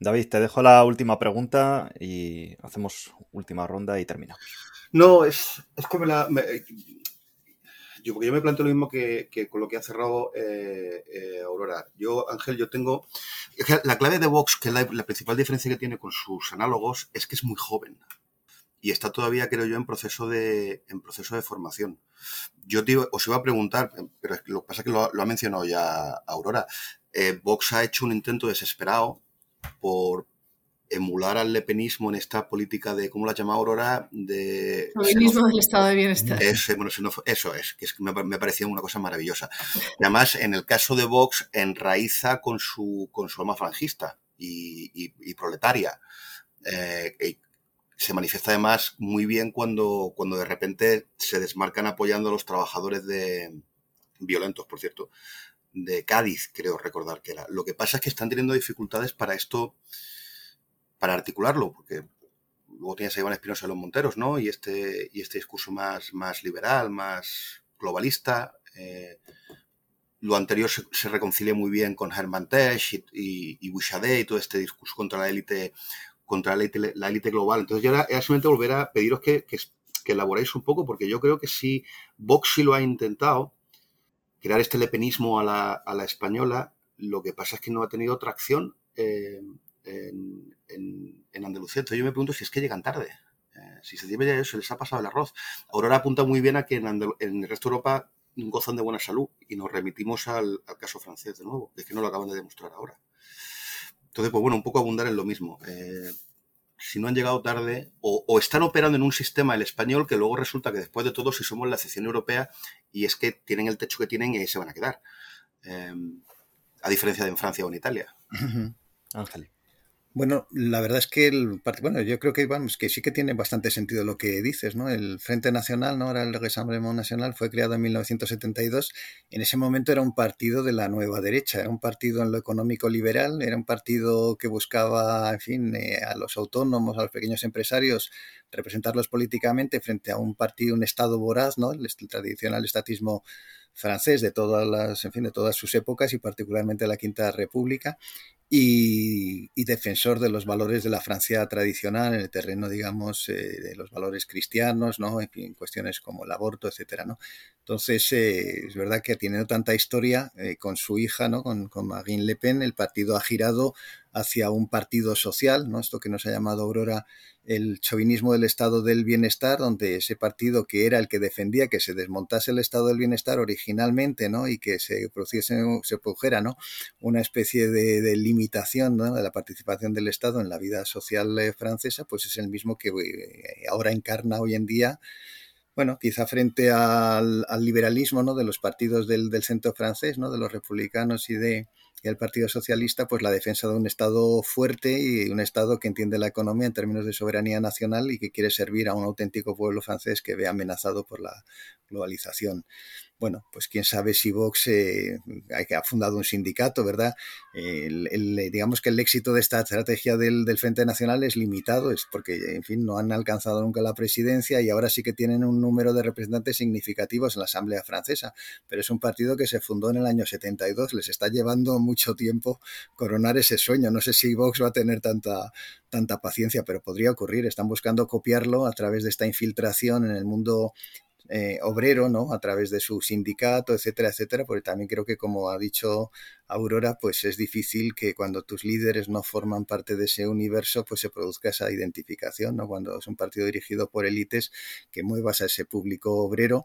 David, te dejo la última pregunta y hacemos última ronda y terminamos. No, es, que me la. yo, yo me planteo lo mismo que, con lo que ha cerrado eh, eh, Aurora. Yo, Ángel, yo tengo. la clave de Vox, que es la, principal diferencia que tiene con sus análogos, es que es muy joven. Y está todavía, creo yo, en proceso de, en proceso de formación. Yo os iba a preguntar, pero lo que pasa es que lo, ha mencionado ya Aurora. Eh, Vox ha hecho un intento desesperado por emular al lepenismo en esta política de, ¿cómo la llama Aurora? De... Lepenismo del estado de bienestar. Eso, eso es, que, me, me, parecía una cosa maravillosa. además, en el caso de Vox, enraiza con su, con su alma frangista y, proletaria. Eh, se manifiesta además muy bien cuando, cuando de repente se desmarcan apoyando a los trabajadores de violentos, por cierto, de Cádiz, creo recordar que era. Lo que pasa es que están teniendo dificultades para esto, para articularlo, porque luego tienes a Iván Espinosa de los Monteros, ¿no? Y este, y este discurso más, más liberal, más globalista. Eh, lo anterior se, reconcilia muy bien con Herman Tesch y, y, y, todo este discurso contra la élite contra la élite, la élite global. Entonces yo era, simplemente volver a pediros que, que, que, elaboréis un poco, porque yo creo que si Vox sí lo ha intentado, crear este lepenismo a la, a la, española, lo que pasa es que no ha tenido tracción eh, en, en, Andalucía. Entonces yo me pregunto si es que llegan tarde. Eh, si se eso, se les ha pasado el arroz. Aurora apunta muy bien a que en, en, el resto de Europa gozan de buena salud y nos remitimos al, al, caso francés de nuevo, es que no lo acaban de demostrar ahora. Entonces, pues bueno, un poco abundar en lo mismo. Eh, si no han llegado tarde o, están operando en un sistema el español que luego resulta que después de todo si somos la excepción europea y es que tienen el techo que tienen y ahí se van a quedar. Em, a diferencia de en Francia o en Italia. Ángel. Bueno, la verdad es que el bueno, yo creo que vamos, que sí que tiene bastante sentido lo que dices, ¿no? El Frente Nacional, ¿no? Ahora el Rassemblement Nacional fue creado en 1972. En ese momento era un partido de la nueva derecha, era un partido en lo económico liberal, era un partido que buscaba, en fin, eh, a los autónomos, a los pequeños empresarios, representarlos políticamente frente a un partido, un Estado voraz, ¿no? El, el tradicional estatismo francés de todas las, en fin, de todas sus épocas y particularmente la Quinta República y, defensor de los valores de la Francia tradicional en el terreno, digamos, eh, de los valores cristianos, ¿no? En fin, cuestiones como el aborto, etcétera, ¿no? Entonces, eh, es verdad que teniendo tanta historia eh, con su hija, ¿no? Con, con, Marine Le Pen, el partido ha girado hacia un partido social, ¿no? Esto que nos ha llamado Aurora el chauvinismo del estado del bienestar, donde ese partido que era el que defendía que se desmontase el estado del bienestar originalmente, ¿no? Y que se produciese, se produjera, ¿no? Una especie de, limitación de la participación del Estado en la vida social eh, francesa, pues es el mismo que eh, ahora encarna hoy en día bueno, quizá frente al, liberalismo ¿no? de los partidos del, del, centro francés, ¿no? de los republicanos y de, y al Partido Socialista, pues la defensa de un Estado fuerte y un Estado que entiende la economía en términos de soberanía nacional y que quiere servir a un auténtico pueblo francés que ve amenazado por la globalización. Bueno, pues quién sabe si Vox eh, ha fundado un sindicato, ¿verdad? digamos que el éxito de esta estrategia del, del, Frente Nacional es limitado, es porque, en fin, no han alcanzado nunca la presidencia y ahora sí que tienen un número de representantes significativos en la Asamblea Francesa, pero es un partido que se fundó en el año 72, les está llevando mucho tiempo coronar ese sueño. No sé si Vox va a tener tanta, tanta paciencia, pero podría ocurrir. Están buscando copiarlo a través de esta infiltración en el mundo eh, obrero, ¿no? A través de su sindicato, etcétera, etcétera, porque también creo que, como ha dicho Aurora, pues es difícil que cuando tus líderes no forman parte de ese universo, pues se produzca esa identificación, ¿no? Cuando es un partido dirigido por élites, que muevas a ese público obrero,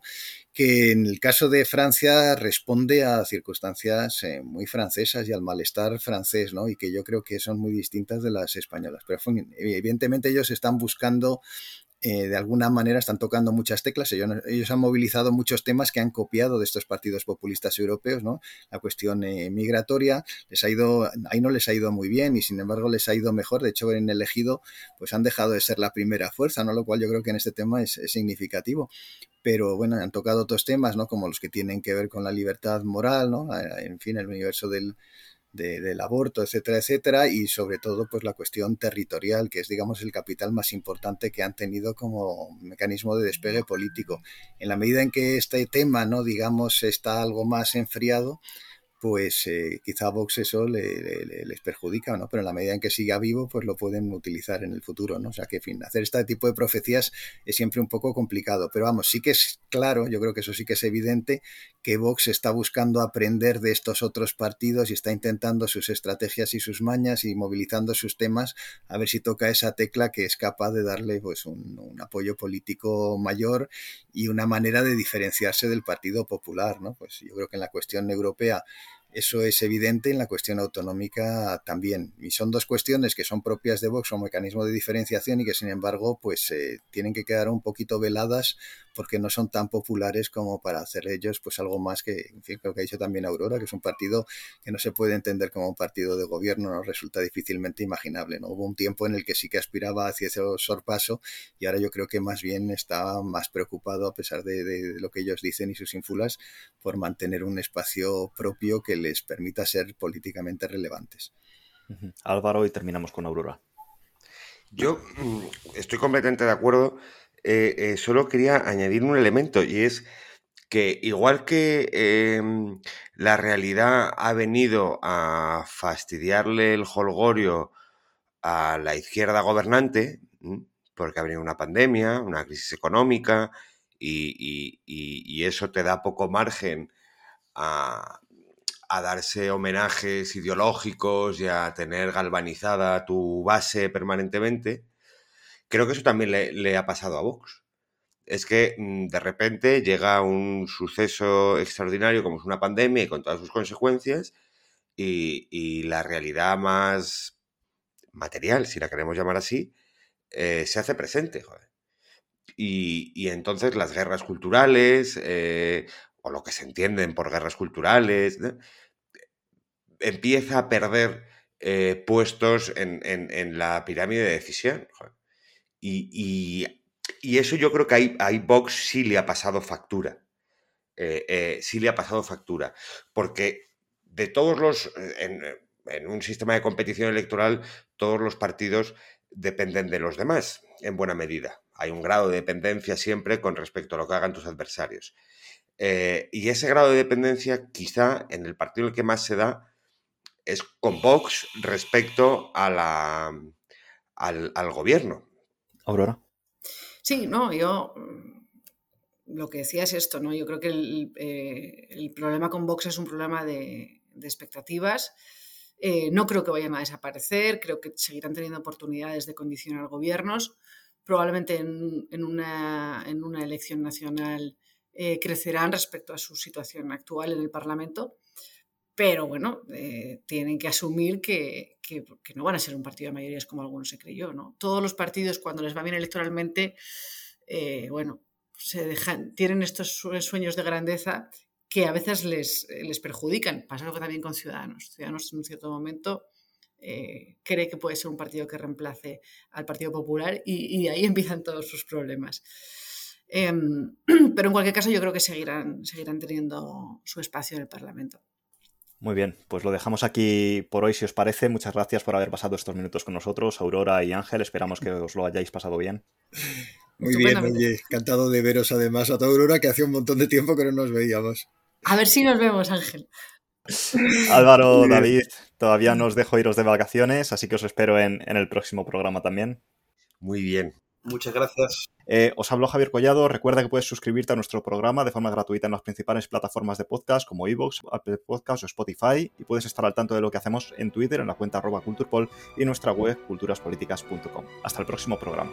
que en el caso de Francia responde a circunstancias eh, muy francesas y al malestar francés, ¿no? Y que yo creo que son muy distintas de las españolas. Pero evidentemente ellos están buscando eh, de alguna manera están tocando muchas teclas. Ellos, han movilizado muchos temas que han copiado de estos partidos populistas europeos, ¿no? La cuestión eh, migratoria les ha ido, ahí no les ha ido muy bien y sin embargo les ha ido mejor. De hecho, en elegido, pues han dejado de ser la primera fuerza, ¿no? Lo cual yo creo que en este tema es, es significativo pero bueno, han tocado otros temas, ¿no? Como los que tienen que ver con la libertad moral, ¿no? Eh, en fin, el universo del, del aborto, etcétera, etcétera, y sobre todo pues la cuestión territorial, que es digamos el capital más importante que han tenido como mecanismo de despegue político. En la medida en que este tema, no digamos, está algo más enfriado, pues eh, quizá a Vox eso les perjudica, ¿no? Pero en la medida en que siga vivo, pues lo pueden utilizar en el futuro, ¿no? O sea que, fin, hacer este tipo de profecías es siempre un poco complicado. Pero vamos, sí que es claro, yo creo que eso sí que es evidente, que Vox está buscando aprender de estos otros partidos y está intentando sus estrategias y sus mañas y movilizando sus temas a ver si toca esa tecla que es capaz de darle pues un, un apoyo político mayor y una manera de diferenciarse del Partido Popular, ¿no? Pues yo creo que en la cuestión europea eso es evidente en la cuestión autonómica también. Y son dos cuestiones que son propias de Vox, un mecanismo de diferenciación y que sin embargo pues eh, tienen que quedar un poquito veladas porque no son tan populares como para hacer ellos pues algo más que, en fin, creo que ha dicho también Aurora, que es un partido que no se puede entender como un partido de gobierno, no resulta difícilmente imaginable. ¿no? Hubo un tiempo en el que sí que aspiraba hacia ese sorpaso y ahora yo creo que más bien está más preocupado, a pesar de, de lo que ellos dicen y sus ínfulas, por mantener un espacio propio que les permita ser políticamente relevantes. Álvaro, y terminamos con Aurora. Yo mm, estoy completamente de acuerdo. Eh, eh, solo quería añadir un elemento y es que igual que em, la realidad ha venido a fastidiarle el holgorio a la izquierda gobernante, porque ha venido una pandemia, una crisis económica, y eso te da poco margen a, a darse homenajes ideológicos y a tener galvanizada tu base permanentemente, creo que eso también le, ha pasado a Vox. Es que mm, de repente llega un suceso extraordinario como es una pandemia y con todas sus consecuencias y, la realidad más material, si la queremos llamar así, eh, se hace presente. Y, entonces las guerras culturales, eh, o lo que se entienden por guerras culturales, empieza a perder eh, puestos en, la pirámide de decisión. Y, eso yo creo que ahí, ahí, Vox sí le ha pasado factura. Eh, eh, sí le ha pasado factura. Porque de todos los. En, en, un sistema de competición electoral, todos los partidos dependen de los demás, en buena medida. Hay un grado de dependencia siempre con respecto a lo que hagan tus adversarios. y ese grado de dependencia, quizá en el partido en el que más se da, es con Vox respecto a la, al, gobierno. Aurora. Sí, no, yo mm, lo que decía es esto, ¿no? Yo creo que el, eh, problema con Vox es un problema de, expectativas. Eh, no creo que vayan a desaparecer, creo que seguirán teniendo oportunidades de condicionar gobiernos. Probablemente en, una, en una, elección nacional eh, crecerán respecto a su situación actual en el Parlamento pero bueno, eh, tienen que asumir que, no van a ser un partido de mayorías como algunos se creyó, ¿no? Todos los partidos cuando les va bien electoralmente, eh, bueno, se dejan, tienen estos sueños de grandeza que a veces les, les perjudican. Pasa que también con Ciudadanos. Ciudadanos en un cierto momento eh, cree que puede ser un partido que reemplace al Partido Popular y, ahí empiezan todos sus problemas. Em, pero en cualquier caso yo creo que seguirán teniendo su espacio en el Parlamento. Muy bien, pues lo dejamos aquí por hoy si os parece. Muchas gracias por haber pasado estos minutos con nosotros, Aurora y Ángel. Esperamos que os lo hayáis pasado bien. Muy bien, oye, encantado de veros además a toda Aurora, que hace un montón de tiempo que no nos veíamos. A ver si nos vemos, Ángel. Álvaro, David, todavía no os dejo iros de vacaciones, así que os espero en, el próximo programa también. Muy bien. Muchas gracias. Eh, os habló Javier Collado. Recuerda que puedes suscribirte a nuestro programa de forma gratuita en las principales plataformas de podcast como iVoox, Apple Podcasts o Spotify y puedes estar al tanto de lo que hacemos en Twitter en la cuenta arroba culturpol y en nuestra web culturaspolíticas.com. Hasta el próximo programa.